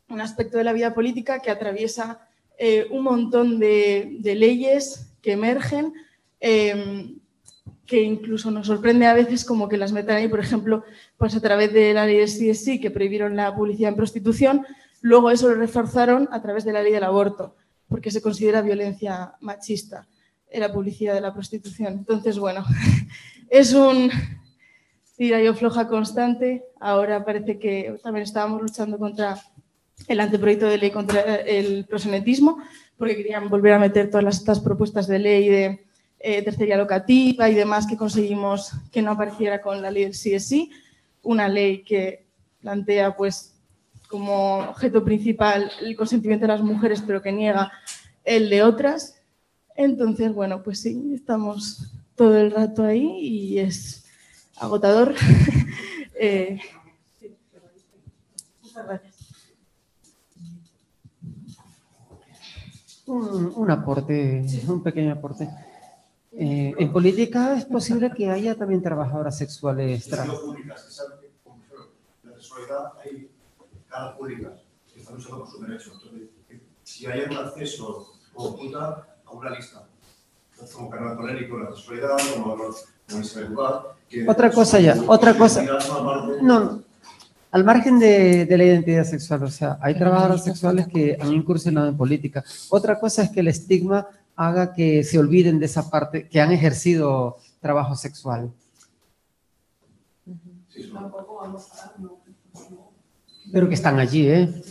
un aspecto de la vida política que atraviesa eh, un montón de, leyes que emergen em, que incluso nos sorprende a veces como que las metan ahí, por ejemplo, pues a través de la ley del CSI que prohibieron la publicidad en prostitución, luego eso lo reforzaron a través de la ley del aborto, porque se considera violencia machista la publicidad de la prostitución. Entonces, bueno, es un tira y floja constante. Ahora parece que también estábamos luchando contra el anteproyecto de ley contra el prosenetismo, porque querían volver a meter todas estas propuestas de ley de eh, tercería locativa y demás que conseguimos que no apareciera con la ley del CSI, una ley que plantea pues como objeto principal el consentimiento de las mujeres, pero que niega el de otras. Entonces, bueno, pues sí, estamos todo el rato ahí y es agotador. eh, Muchas gracias. Un, un, aporte, un pequeño aporte. Eh, en política es posible que haya también trabajadoras sexuales trans. públicas, que saben que con la sexualidad hay caras públicas que están luchando por sus derechos. Entonces, si hay un acceso como puta a una lista, como canal político, la sexualidad, como, como Isabel que Otra cosa ya, otra cosa. No, al margen de, de, la identidad sexual, o sea, hay trabajadoras sexuales que han incursionado en política. Otra cosa es que el estigma haga que se olviden de esa parte, que han ejercido trabajo sexual. Pero que están allí, ¿eh?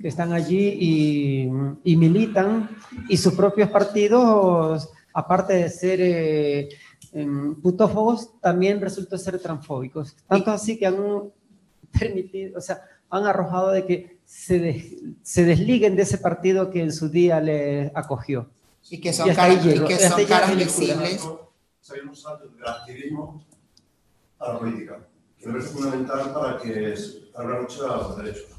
Que están allí y, y militan y sus propios partidos, aparte de ser eh, putófobos, también resultan ser transfóbicos. Tanto así que han permitido, o sea, han arrojado de que se, de, se desliguen de ese partido que en su día les acogió. Y que son, caras, y que son caras visibles. Sabemos salto del activismo a la política, que me parece fundamental para, que, para la lucha a los derechos.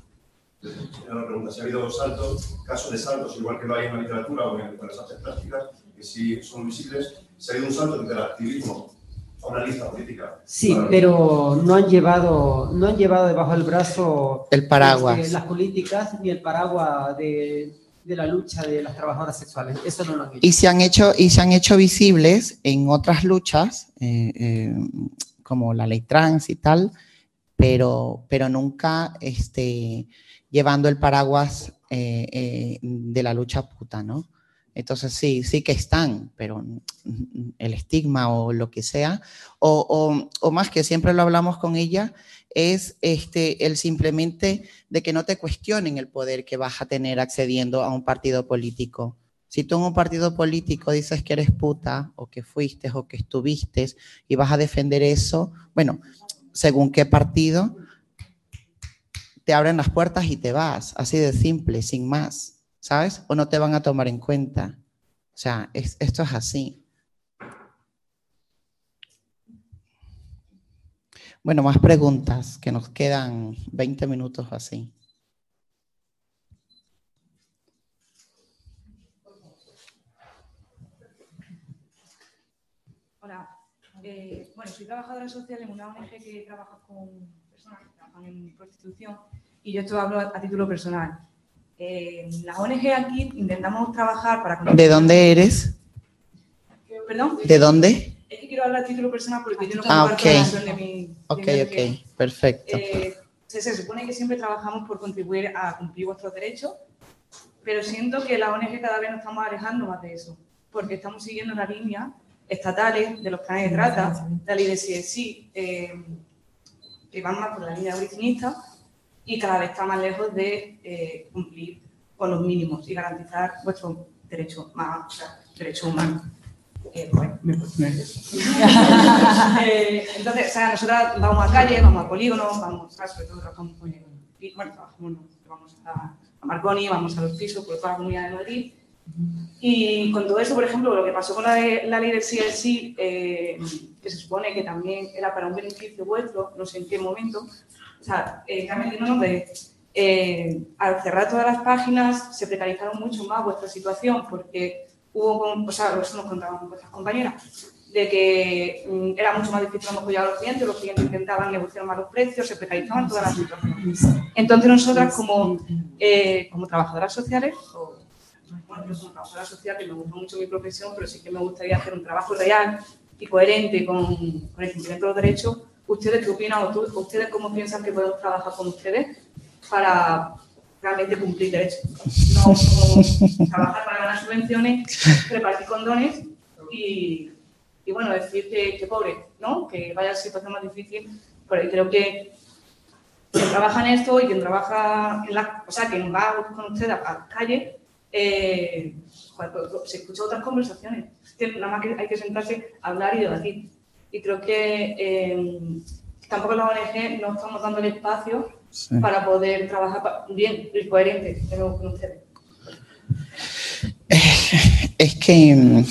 La pregunta, si ha habido saltos, casos de saltos, igual que lo hay en la literatura o en las artes plásticas, que sí son visibles, habido un salto del activismo a una lista política. Sí, claro. pero no han llevado, no han llevado debajo del brazo el paraguas. Este, las políticas ni el paraguas de, de, la lucha de las trabajadoras sexuales. Eso no lo han hecho. Y se han hecho, y se han hecho visibles en otras luchas, eh, eh, como la ley trans y tal, pero, pero nunca este, llevando el paraguas eh, eh, de la lucha puta, ¿no? Entonces sí, sí que están, pero el estigma o lo que sea, o, más que siempre lo hablamos con ella, es este, el simplemente de que no te cuestionen el poder que vas a tener accediendo a un partido político. Si tú en un partido político dices que eres puta, o que fuiste, o que estuviste, y vas a defender eso, bueno, según qué partido, te abren las puertas y te vas, así de simple, sin más. ¿Sabes? O no te van a tomar en cuenta. O sea, es, esto es así. Bueno, más preguntas, que nos quedan 20 minutos así. Hola, eh, bueno, soy trabajadora social en una ONG que trabaja con personas que trabajan en prostitución y yo esto hablo a título personal. Eh, la ONG aquí intentamos trabajar para... ¿De dónde eres? ¿Perdón? ¿De dónde? Es que quiero hablar a título personal porque yo no ah, okay. de mi... Ok, ok, perfecto. Eh, se, se, supone que siempre trabajamos por contribuir a cumplir vuestros derechos, pero siento que la ONG cada vez nos estamos alejando más de eso, porque estamos siguiendo la línea estatales de los planes de trata, la ley de CSI, eh, que van más por la línea abolicionista, y cada vez está más lejos de eh, cumplir con los mínimos y garantizar vuestros derechos más, o sea, derechos humanos. Eh, bueno, me eh, entonces, o sea, nosotros vamos a calle, vamos a polígonos, vamos, a, sobre todo trabajamos con, bueno, trabajamos, vamos a, a Marconi, vamos a los pisos por toda la comunidad de Madrid. Y con todo eso, por ejemplo, lo que pasó con la, de, la ley del CSI, eh, que se supone que también era para un beneficio vuestro, no sé en qué momento, o sea, eh, de, eh, al cerrar todas las páginas se precarizaron mucho más vuestra situación porque hubo, o sea, eso nos contaban vuestras compañeras, de que mm, era mucho más difícil apoyar a los clientes, los clientes intentaban negociar más los precios, se precarizaban todas las situaciones. Entonces nosotras como, eh, como trabajadoras sociales, o, bueno, yo como trabajadora social, que me gusta mucho mi profesión, pero sí que me gustaría hacer un trabajo real y coherente con, con el cumplimiento de los derechos, ¿ustedes qué opinan o ustedes cómo piensan que podemos trabajar con ustedes para realmente cumplir derechos? No trabajar para ganar subvenciones, repartir condones y, y bueno, decir que, que pobre, ¿no? Que vaya a la situación más difícil, pero creo que quien trabaja en esto y quien trabaja en la, o sea, quien va con usted a, la calle, eh, pues, pues, se escuchan otras conversaciones. Nada más que hay que sentarse a hablar y debatir. Y creo que eh, tampoco la ONG no estamos dando el espacio Sí. para poder trabajar bien y coherente con ustedes. Es que, mm,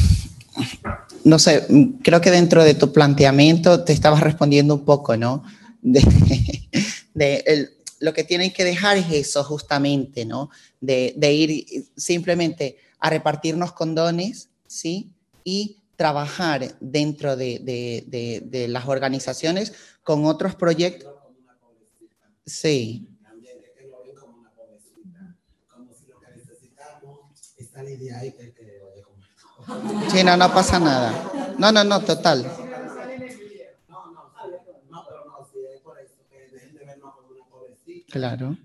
no sé, mm, creo que dentro de tu planteamiento te estabas respondiendo un poco, ¿no? De, de el- lo que tienen que dejar es eso justamente, ¿no? De, de ir simplemente a repartirnos condones, ¿sí? Y trabajar dentro de, de- de- las organizaciones con otros proyectos. Sí, sí, no, no pasa nada. No, no, no, total. Claro,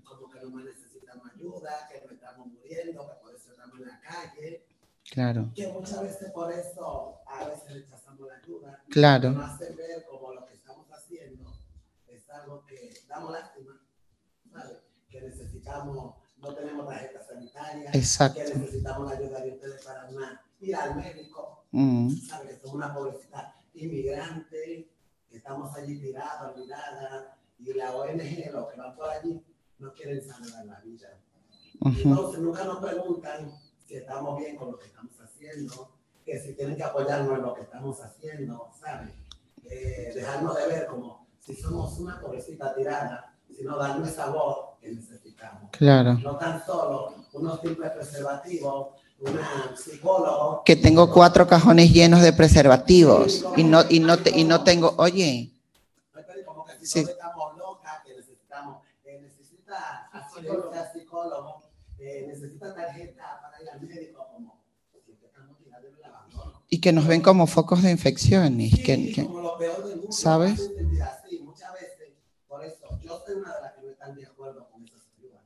que claro, que muchas veces por a veces rechazamos la ayuda. claro. Nos hace ver como lo que estamos haciendo es algo que damos lástima, ¿sabes? Que necesitamos, no tenemos tarjeta sanitaria, Exacto. que necesitamos la ayuda de ustedes para una, ir al médico, Mm, ¿sabes? Que somos una pobrecita inmigrante, que estamos allí tirados, olvidadas, y la ONG, los que van por allí, no quieren salvar la vida. ujú. Entonces nunca nos preguntan si estamos bien con lo que estamos haciendo, que si tienen que apoyarnos en lo que estamos haciendo, ¿sabes? Eh, dejarnos de ver como si somos una pobrecita tirada, sino darnos esa voz que necesitamos. Claro. No tan solo unos simples preservativos, una psicólogo. Que tengo cuatro cajones llenos de preservativos y no, y no, te- y no tengo, oye, Como que si Sí. estamos locas, que necesitamos, eh, necesita asistencia psicólogo, eh, necesita tarjeta para ir al médico, como si estamos tirados en el abandono. Y que nos ven como focos de infecciones. Sí, Que, que- como lo peor del mundo, ¿sabes? así, muchas veces, por eso, yo soy una de las que no están de acuerdo con esas ayudas.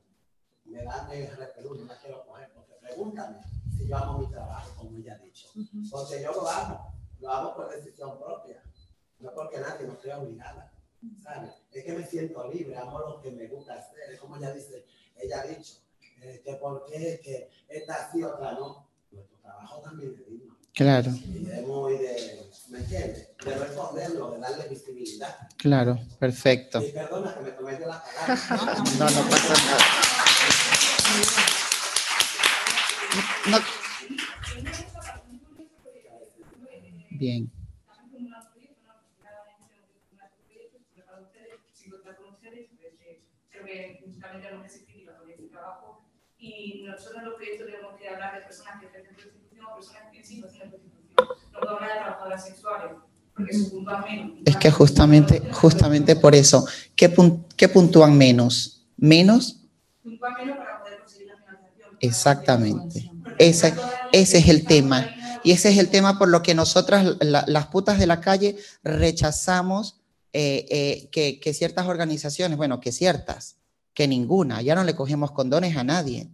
Me dan el repelús, no la quiero coger, porque pregúntame si yo amo mi trabajo, como ella ha dicho. Porque yo lo amo, lo hago por decisión propia, no porque nadie me esté obligada, ¿sabes? Es que me siento libre, amo lo que me gusta hacer, es como ella dice, ella ha dicho, eh, que por qué, que esta sí, otra no. Nuestro trabajo también es digno. Claro, muy de, ¿me entiendes? De responderlo, de darle visibilidad. claro, perfecto. Y perdona que me tomé yo la palabra. No, no pasa nada. No. Bien, con este trabajo. Y nosotros en los proyectos tenemos que hablar de personas que ejercen No hablar de trabajadoras sexuales, porque menos. es que justamente, justamente por eso, ¿qué, pun- qué puntúan menos? Menos, Puntúa menos para poder conseguir la financiación. exactamente. Ese, ese es el tema. Y ese es el tema por lo que nosotras, la- las putas de la calle, rechazamos eh, eh, que, que ciertas organizaciones, bueno, que ciertas, que ninguna, ya no le cogemos condones a nadie,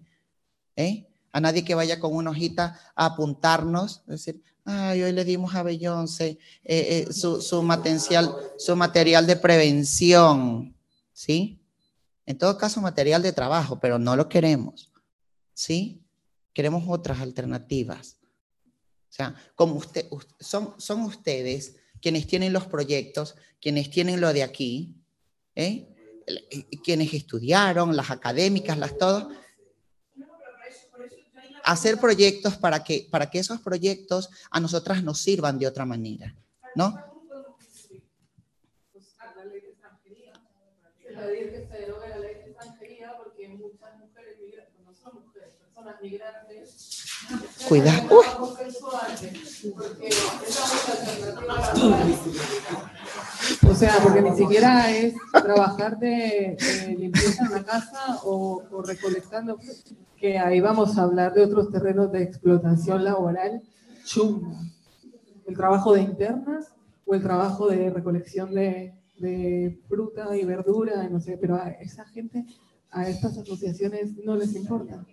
¿eh? A nadie que vaya con una hojita a apuntarnos, decir, ay, hoy le dimos a Beyoncé eh, eh, su, material, su material de prevención, ¿sí? En todo caso, material de trabajo, pero no lo queremos, ¿sí? Queremos otras alternativas. O sea, como son, son ustedes quienes tienen los proyectos, quienes tienen lo de aquí, eh, quienes estudiaron, las académicas, las todas, hacer proyectos para que, para que esos proyectos a nosotras nos sirvan de otra manera, ¿no? Cuidado. O sea, porque ni siquiera es trabajar de, de limpieza en la casa o, o recolectando, que ahí vamos a hablar de otros terrenos de explotación laboral chunga. El trabajo de internas o el trabajo de recolección de, de fruta y verdura, no sé, pero a esa gente, a estas asociaciones no les importa.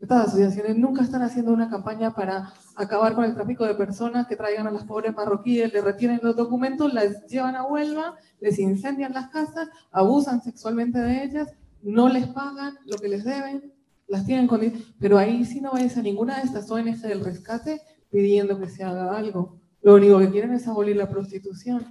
Estas asociaciones nunca están haciendo una campaña para acabar con el tráfico de personas que traigan a las pobres marroquíes, les retienen los documentos, las llevan a Huelva, les incendian las casas, abusan sexualmente de ellas, no les pagan lo que les deben, las tienen con... Pero ahí sí no vayas a ninguna de estas ONG del rescate pidiendo que se haga algo. Lo único que quieren es abolir la prostitución,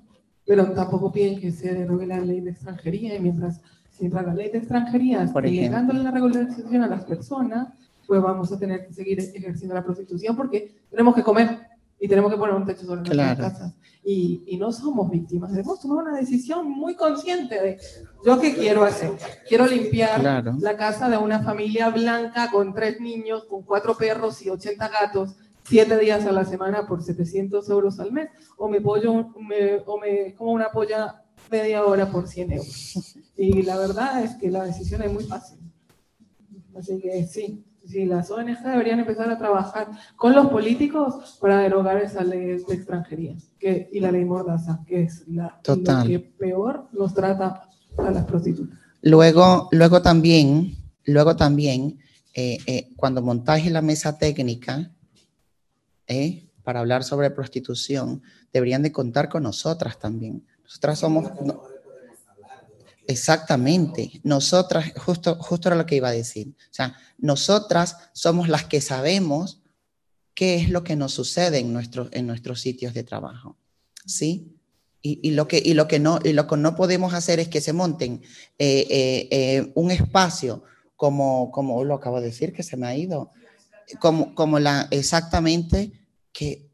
pero tampoco piden que se derogue la ley de extranjería y mientras, mientras la ley de extranjería sigue dándole la regularización a las personas, pues vamos a tener que seguir ejerciendo la prostitución porque tenemos que comer y tenemos que poner un techo sobre nuestras casas. Y, y, no somos víctimas, debemos tomar una decisión muy consciente de, ¿yo qué quiero hacer? Quiero limpiar la casa de una familia blanca con tres niños, con cuatro perros y 80 gatos, siete días a la semana por 700 euros al mes, o me, pollo, me, o me como una polla media hora por 100 euros. Y la verdad es que la decisión es muy fácil. Así que sí, Sí, las ONG deberían empezar a trabajar con los políticos para derogar esa ley de extranjería que, y la ley Mordaza, que es la que peor nos trata a las prostitutas. Luego, luego también, luego también eh, eh, cuando montaje la mesa técnica eh, para hablar sobre prostitución, deberían de contar con nosotras también. Nosotras somos... Exactamente. Nosotras, justo, justo era lo que iba a decir. O sea, nosotras somos las que sabemos qué es lo que nos sucede en, nuestros en nuestros sitios de trabajo. ¿Sí? Y, lo que, y, lo que no, y lo que no podemos hacer es que se monten eh, eh, eh, un espacio como, como lo acabo de decir, que se me ha ido, como, como la, exactamente, que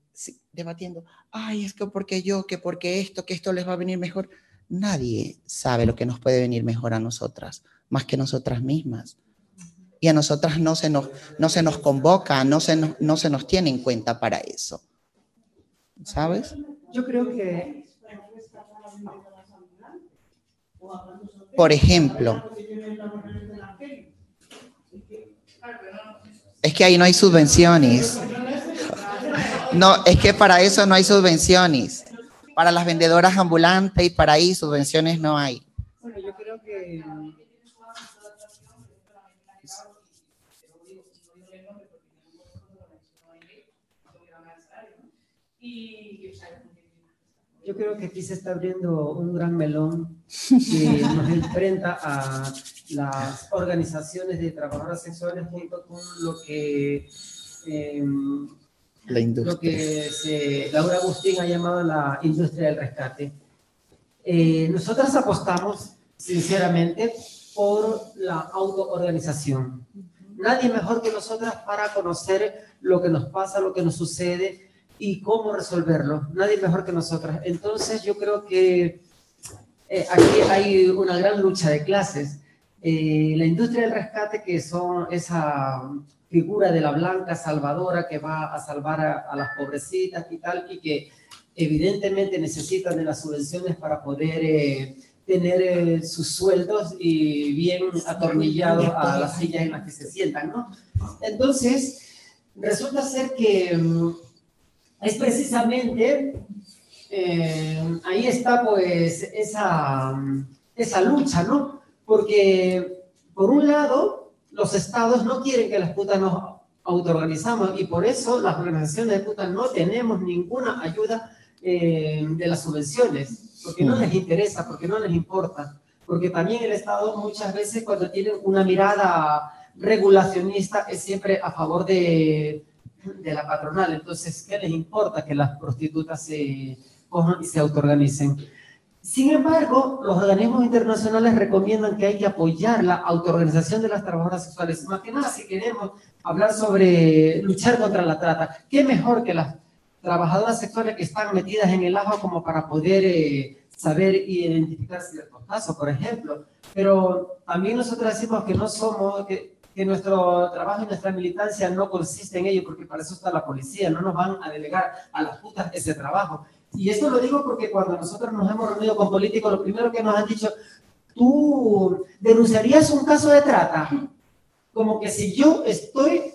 debatiendo, ay, es que porque yo, que porque esto, que esto les va a venir mejor nadie sabe lo que nos puede venir mejor a nosotras, más que nosotras mismas. Y a nosotras no se nos, no se nos convoca, no se nos, no se nos tiene en cuenta para eso. ¿Sabes? Yo creo que... Por ejemplo, es que ahí no hay subvenciones. No, es que para eso no hay subvenciones. Para las vendedoras ambulantes y para ahí subvenciones no hay. Bueno, yo creo que yo creo que aquí se está abriendo un gran melón que nos enfrenta a las organizaciones de trabajadoras sexuales junto con lo que em, lo que se, Laura Agustín ha llamado la industria del rescate. Eh, nosotras apostamos, sinceramente, por la autoorganización. Nadie mejor que nosotras para conocer lo que nos pasa, lo que nos sucede y cómo resolverlo. Nadie mejor que nosotras. Entonces yo creo que eh, aquí hay una gran lucha de clases. Eh, la industria del rescate, que son esa figura de la blanca salvadora que va a salvar a, las pobrecitas y tal, y que evidentemente necesitan de las subvenciones para poder eh, tener eh, sus sueldos y bien atornillados a las sillas en las que se sientan, ¿no? Entonces, resulta ser que mm, es precisamente, eh, ahí está pues esa, esa lucha, ¿no? Porque por un lado, los estados no quieren que las putas nos autoorganizamos y por eso las organizaciones de putas no tenemos ninguna ayuda eh, de las subvenciones, porque no les interesa, porque no les importa, porque también el Estado muchas veces cuando tiene una mirada regulacionista es siempre a favor de, de la patronal, entonces, ¿qué les importa que las prostitutas se cojan y se autoorganicen? Sin embargo, los organismos internacionales recomiendan que hay que apoyar la autoorganización de las trabajadoras sexuales. Más que nada, si queremos hablar sobre luchar contra la trata, ¿qué mejor que las trabajadoras sexuales que están metidas en el agua como para poder eh, saber identificar ciertos casos, por ejemplo? Pero también nosotros decimos que no somos, que, que nuestro trabajo y nuestra militancia no consiste en ello, porque para eso está la policía, no nos van a delegar a las putas ese trabajo. Y esto lo digo porque cuando nosotros nos hemos reunido con políticos, lo primero que nos han dicho, tú denunciarías un caso de trata, como que si yo estoy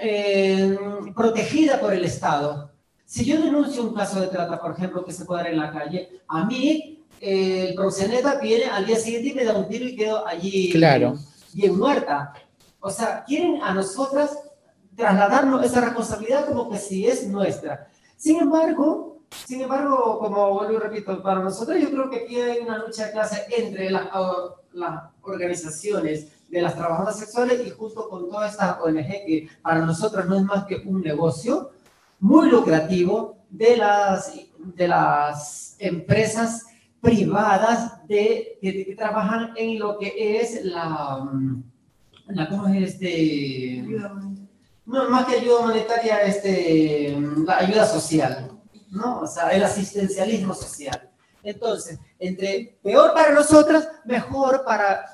eh, protegida por el Estado, Si yo denuncio un caso de trata, por ejemplo, que se puede dar en la calle, a mí eh, el proxeneta viene al día siguiente y me da un tiro y quedo allí Claro. bien muerta. O sea, quieren a nosotras trasladarnos esa responsabilidad como que si es nuestra. Sin embargo, sin embargo, como vuelvo y repito, para nosotros yo creo que aquí hay una lucha de clase entre las, las organizaciones de las trabajadoras sexuales y justo con toda esta ONG que para nosotros no es más que un negocio muy lucrativo de las, de las empresas privadas de, que, que trabajan en lo que es la, mm, la ¿cómo es este? No, más que ayuda humanitaria, este, la ayuda social, ¿no? O sea, el asistencialismo social. Entonces, entre peor para nosotras, mejor para,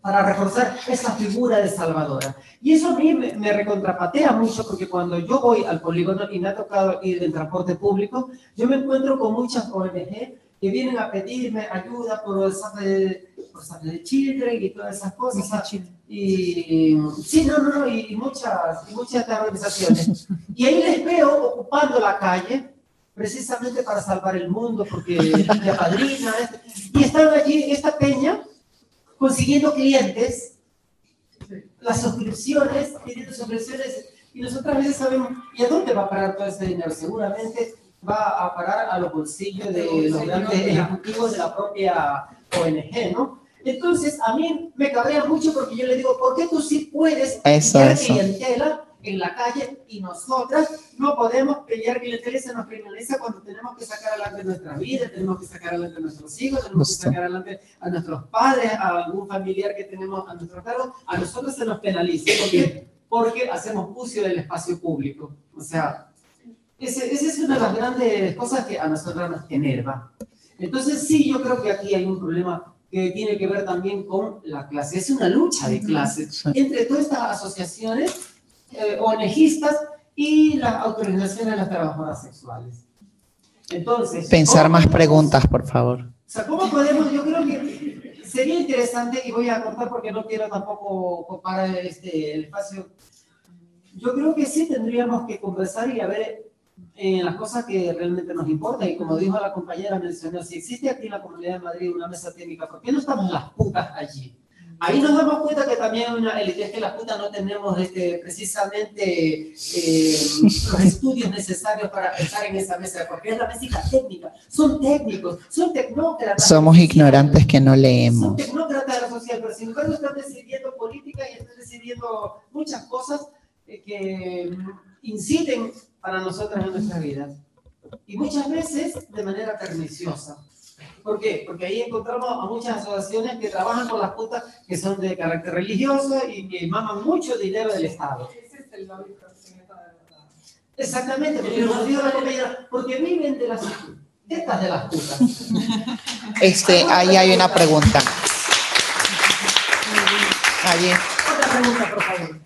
para reforzar esa figura de salvadora. Y eso a mí me, me recontrapatea mucho porque cuando yo voy al polígono y me ha tocado ir en transporte público, yo me encuentro con muchas ONG que vienen a pedirme ayuda por Save, por Save the Children y todas esas cosas. Y sí, no, no, no, y, y muchas, y muchas organizaciones. Y ahí les veo ocupando la calle precisamente para salvar el mundo, porque la padrina, y están allí en esta peña consiguiendo clientes, las suscripciones, pidiendo suscripciones, y nosotros a veces sabemos, ¿y a dónde va a parar todo ese dinero? Seguramente va a parar a los bolsillos de los grandes ejecutivos de la propia ONG, ¿no? Entonces, a mí me cabrea mucho porque yo le digo, ¿por qué tú sí puedes Eso, eso. clientela en la calle y nosotras no podemos pillar clientela y se nos criminaliza cuando tenemos que sacar adelante nuestra vida, tenemos que sacar adelante a nuestros hijos, tenemos que sacar adelante a nuestros padres, a algún familiar que tenemos a nuestro cargo, a nosotros se nos penaliza. ¿Por qué? Porque hacemos uso del espacio público. O sea, ese- esa es una de las grandes cosas que a nosotros nos enerva. Entonces, sí, yo creo que aquí hay un problema que tiene que ver también con la clase. Es una lucha de clases entre todas estas asociaciones eh, ONGistas y las autorizaciones de las trabajadoras sexuales. Entonces, Pensar ¿cómo más podemos- preguntas, por favor. O sea, ¿cómo podemos? Yo creo que sería interesante, y voy a cortar porque no quiero tampoco ocupar este, el espacio. Yo creo que sí tendríamos que conversar y a ver eh, las cosas que realmente nos importan. Y como dijo la compañera, mencionó, si existe aquí en la Comunidad de Madrid una mesa técnica, ¿por qué no estamos las putas allí? Ahí nos damos cuenta que también una élite, es que las putas no tenemos este, precisamente eh, los estudios necesarios para estar en esa mesa, porque es la mesa técnica, son técnicos, son tecnócratas. Somos ignorantes que no Son leemos. tecnócratas de la sociedad, pero sin embargo están decidiendo política y están decidiendo muchas cosas eh, que mm, inciden para nosotras en nuestras vidas. Y muchas veces de manera perniciosa. ¿Por qué? Porque ahí encontramos a muchas asociaciones que trabajan con las putas que son de carácter religioso y que maman mucho dinero del Estado. Ese es el lobby proxeneta de verdad. Exactamente, porque, nos dijo la compañera, porque viven de las tetas de las putas. Este, ahí hay una pregunta. Allí. Otra pregunta, por favor.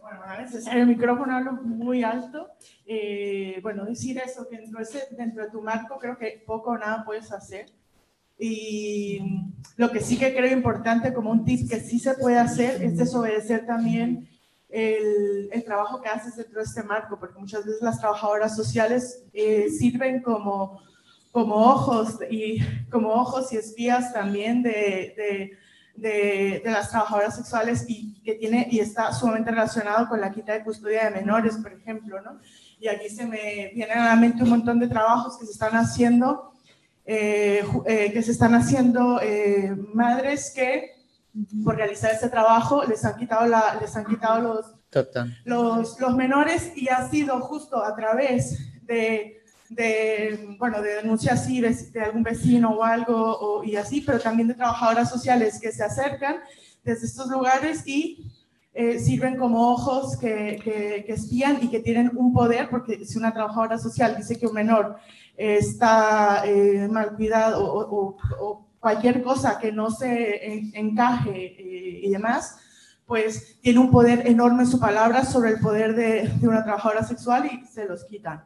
Bueno, a veces en el micrófono hablo muy alto. Eh, bueno, decir eso, que dentro de, ese- dentro de tu marco creo que poco o nada puedes hacer. Y lo que sí que creo importante como un tip que sí se puede hacer es desobedecer también el, el trabajo que haces dentro de este marco, porque muchas veces las trabajadoras sociales eh, sirven como, como ojos y como ojos y espías también de, de, de, de las trabajadoras sexuales y que tiene y está sumamente relacionado con la quita de custodia de menores, por ejemplo, ¿no? Y aquí se me vienen a la mente un montón de trabajos que se están haciendo, eh, eh, que se están haciendo eh, madres que por realizar este trabajo les han quitado la, les han quitado los los, los menores y ha sido justo a través de, de, bueno, de denuncias así de algún vecino o algo o- y así, pero también de trabajadoras sociales que se acercan desde estos lugares y eh, sirven como ojos que, que, que espían y que tienen un poder, porque si una trabajadora social dice que un menor eh, está eh, mal cuidado o, o- o cualquier cosa que no se en- encaje eh, y demás, pues tiene un poder enorme su palabra sobre el poder de, de una trabajadora sexual y se los quitan.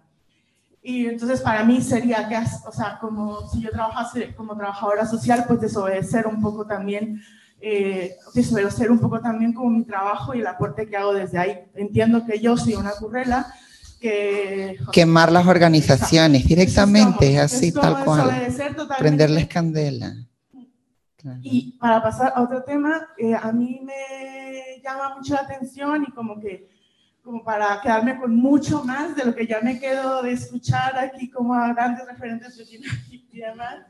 Y entonces para mí sería que, o sea, como si yo trabajase como trabajadora social, pues desobedecer un poco también eh, que suelo ser un poco también como mi trabajo y el aporte que hago desde ahí. Entiendo que yo soy una currela que... Quemar las organizaciones directamente, así esto tal cual. Prenderles candela. Claro. Y para pasar a otro tema, eh, a mí me llama mucho la atención y como que, como para quedarme con mucho más de lo que ya me quedo de escuchar aquí como a grandes referentes y demás,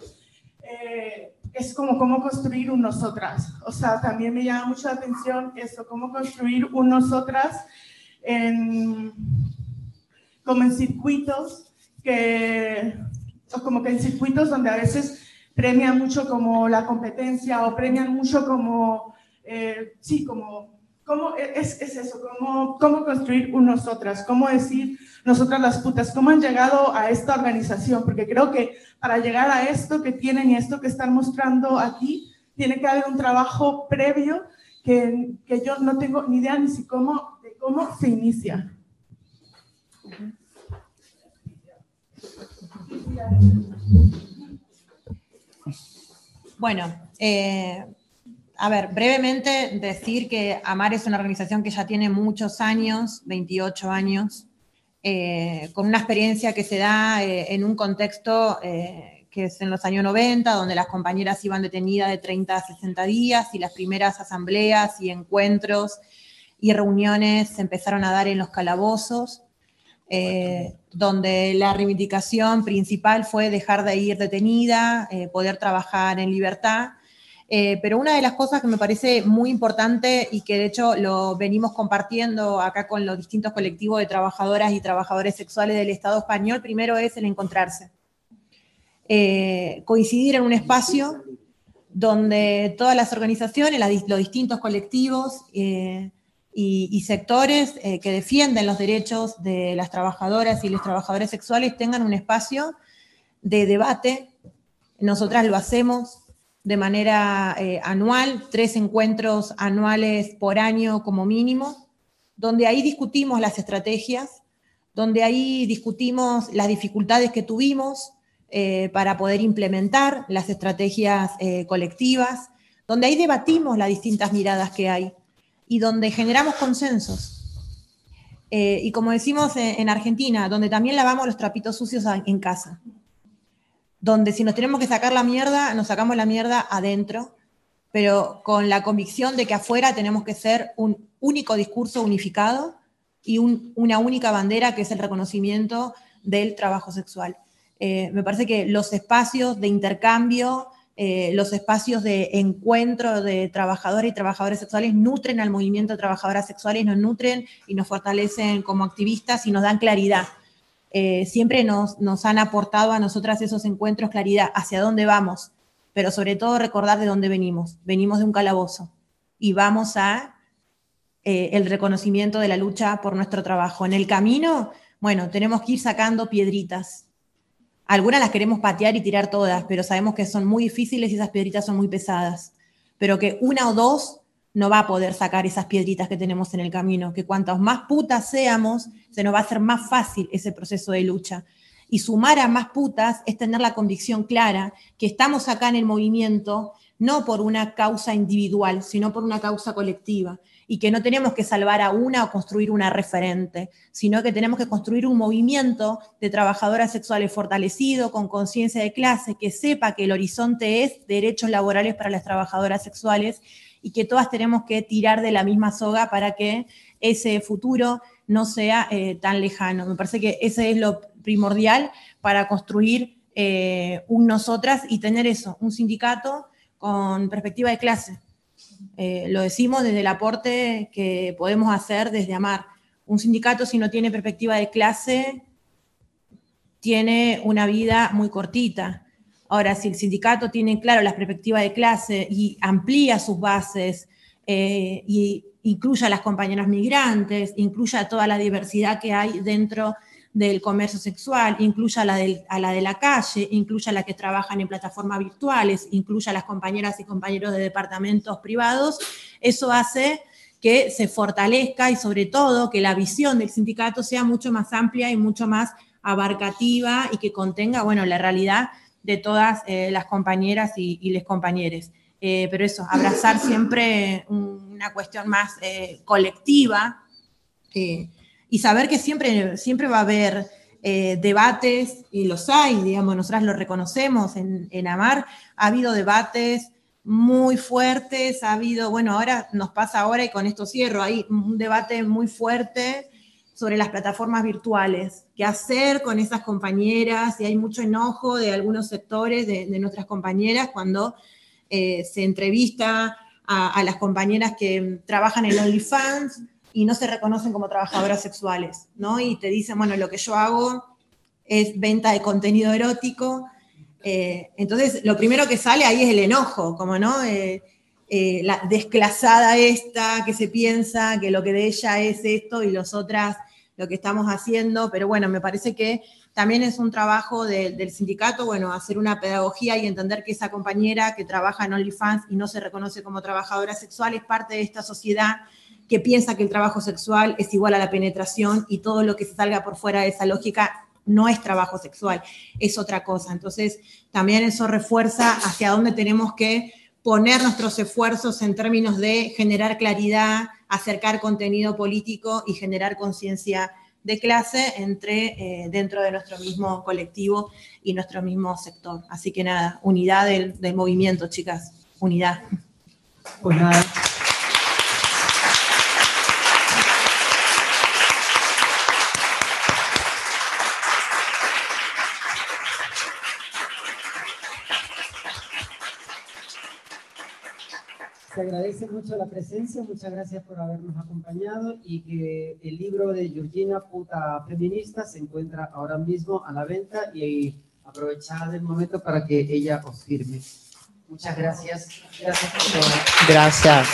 eh, es como cómo construir un nosotras. O sea, también me llama mucho la atención eso, cómo construir un nosotras en, como en circuitos que, o como que en circuitos donde a veces premian mucho como la competencia o premian mucho como, eh, sí, como, cómo es, es eso, cómo, cómo construir un nosotras, cómo decir nosotras las putas, cómo han llegado a esta organización, porque creo que para llegar a esto que tienen y esto que están mostrando aquí, tiene que haber un trabajo previo que, que yo no tengo ni idea ni si cómo, de cómo se inicia. Bueno, eh, a ver, brevemente decir que AMAR es una organización que ya tiene muchos años, 28 años, eh, con una experiencia que se da eh, en un contexto eh, que es en los años 90, donde las compañeras iban detenidas de 30 a 60 días y las primeras asambleas y encuentros y reuniones se empezaron a dar en los calabozos, eh, donde la reivindicación principal fue dejar de ir detenida, eh, poder trabajar en libertad. Eh, pero una de las cosas que me parece muy importante y que de hecho lo venimos compartiendo acá con los distintos colectivos de trabajadoras y trabajadores sexuales del Estado español, primero es el encontrarse. Eh, coincidir en un espacio donde todas las organizaciones, las los distintos colectivos eh, y, sectores que defienden los derechos de las trabajadoras y los trabajadores sexuales tengan un espacio de debate. Nosotras lo hacemos de manera eh, anual, tres encuentros anuales por año como mínimo, donde ahí discutimos las estrategias, donde ahí discutimos las dificultades que tuvimos eh, para poder implementar las estrategias eh, colectivas, donde ahí debatimos las distintas miradas que hay y donde generamos consensos. Y como decimos en, en Argentina, donde también lavamos los trapitos sucios en casa donde si nos tenemos que sacar la mierda, nos sacamos la mierda adentro, pero con la convicción de que afuera tenemos que ser un único discurso unificado y un- una única bandera que es el reconocimiento del trabajo sexual. Eh, me parece que los espacios de intercambio, eh, los espacios de encuentro de trabajadores y trabajadores sexuales nutren al movimiento de trabajadoras sexuales, nos nutren y nos fortalecen como activistas y nos dan claridad. Eh, siempre nos, han aportado a nosotras esos encuentros claridad, hacia dónde vamos, pero sobre todo recordar de dónde venimos. Venimos de un calabozo y vamos a eh, el reconocimiento de la lucha por nuestro trabajo. En el camino, bueno, tenemos que ir sacando piedritas. Algunas las queremos patear y tirar todas, pero sabemos que son muy difíciles y esas piedritas son muy pesadas. Pero que una o dos no va a poder sacar esas piedritas que tenemos en el camino, que cuantas más putas seamos, se nos va a hacer más fácil ese proceso de lucha. Y sumar a más putas es tener la convicción clara que estamos acá en el movimiento no por una causa individual, sino por una causa colectiva. Y que no tenemos que salvar a una o construir una referente, sino que tenemos que construir un movimiento de trabajadoras sexuales fortalecido, con conciencia de clase, que sepa que el horizonte es derechos laborales para las trabajadoras sexuales y que todas tenemos que tirar de la misma soga para que ese futuro no sea eh, tan lejano. Me parece que ese es lo primordial para construir eh, un nosotras y tener eso, un sindicato con perspectiva de clase. Eh, lo decimos desde el aporte que podemos hacer desde Amar. Un sindicato si no tiene perspectiva de clase tiene una vida muy cortita. Ahora, si el sindicato tiene claro las perspectivas de clase y amplía sus bases eh, y incluye a las compañeras migrantes, incluye a toda la diversidad que hay dentro del comercio sexual, incluye a la, a la de la calle, incluye a las que trabajan en plataformas virtuales, incluye a las compañeras y compañeros de departamentos privados, eso hace que se fortalezca y sobre todo que la visión del sindicato sea mucho más amplia y mucho más abarcativa y que contenga, bueno, la realidad de todas eh, las compañeras y, y les compañeros. Eh, pero eso, abrazar siempre una cuestión más eh, colectiva y saber que siempre, siempre va a haber debates, y los hay, digamos, nosotras lo reconocemos en, en Amar, ha habido debates muy fuertes, ha habido, bueno, ahora nos pasa ahora y con esto cierro, hay un debate muy fuerte sobre las plataformas virtuales, qué hacer con esas compañeras, y hay mucho enojo de algunos sectores de, nuestras compañeras cuando eh, se entrevista a, las compañeras que trabajan en OnlyFans y no se reconocen como trabajadoras sexuales, ¿no? Y te dicen, bueno, lo que yo hago es venta de contenido erótico. Eh, entonces, lo primero que sale ahí es el enojo, como, ¿no? Eh, la desclasada esta que se piensa que lo que de ella es esto y los otras lo que estamos haciendo, pero bueno, me parece que también es un trabajo del sindicato, bueno, hacer una pedagogía y entender que esa compañera que trabaja en OnlyFans y no se reconoce como trabajadora sexual es parte de esta sociedad que piensa que el trabajo sexual es igual a la penetración y todo lo que se salga por fuera de esa lógica no es trabajo sexual, es otra cosa. Entonces, también eso refuerza hacia dónde tenemos que poner nuestros esfuerzos en términos de generar claridad, acercar contenido político y generar conciencia de clase entre, eh, dentro de nuestro mismo colectivo y nuestro mismo sector. Así que nada, unidad del, del movimiento, chicas, unidad. Pues nada. Se agradece mucho la presencia, muchas gracias por habernos acompañado y que el libro de Georgina Puta Feminista se encuentra ahora mismo a la venta y aprovechad el momento para que ella os firme. Muchas gracias. Gracias. Gracias.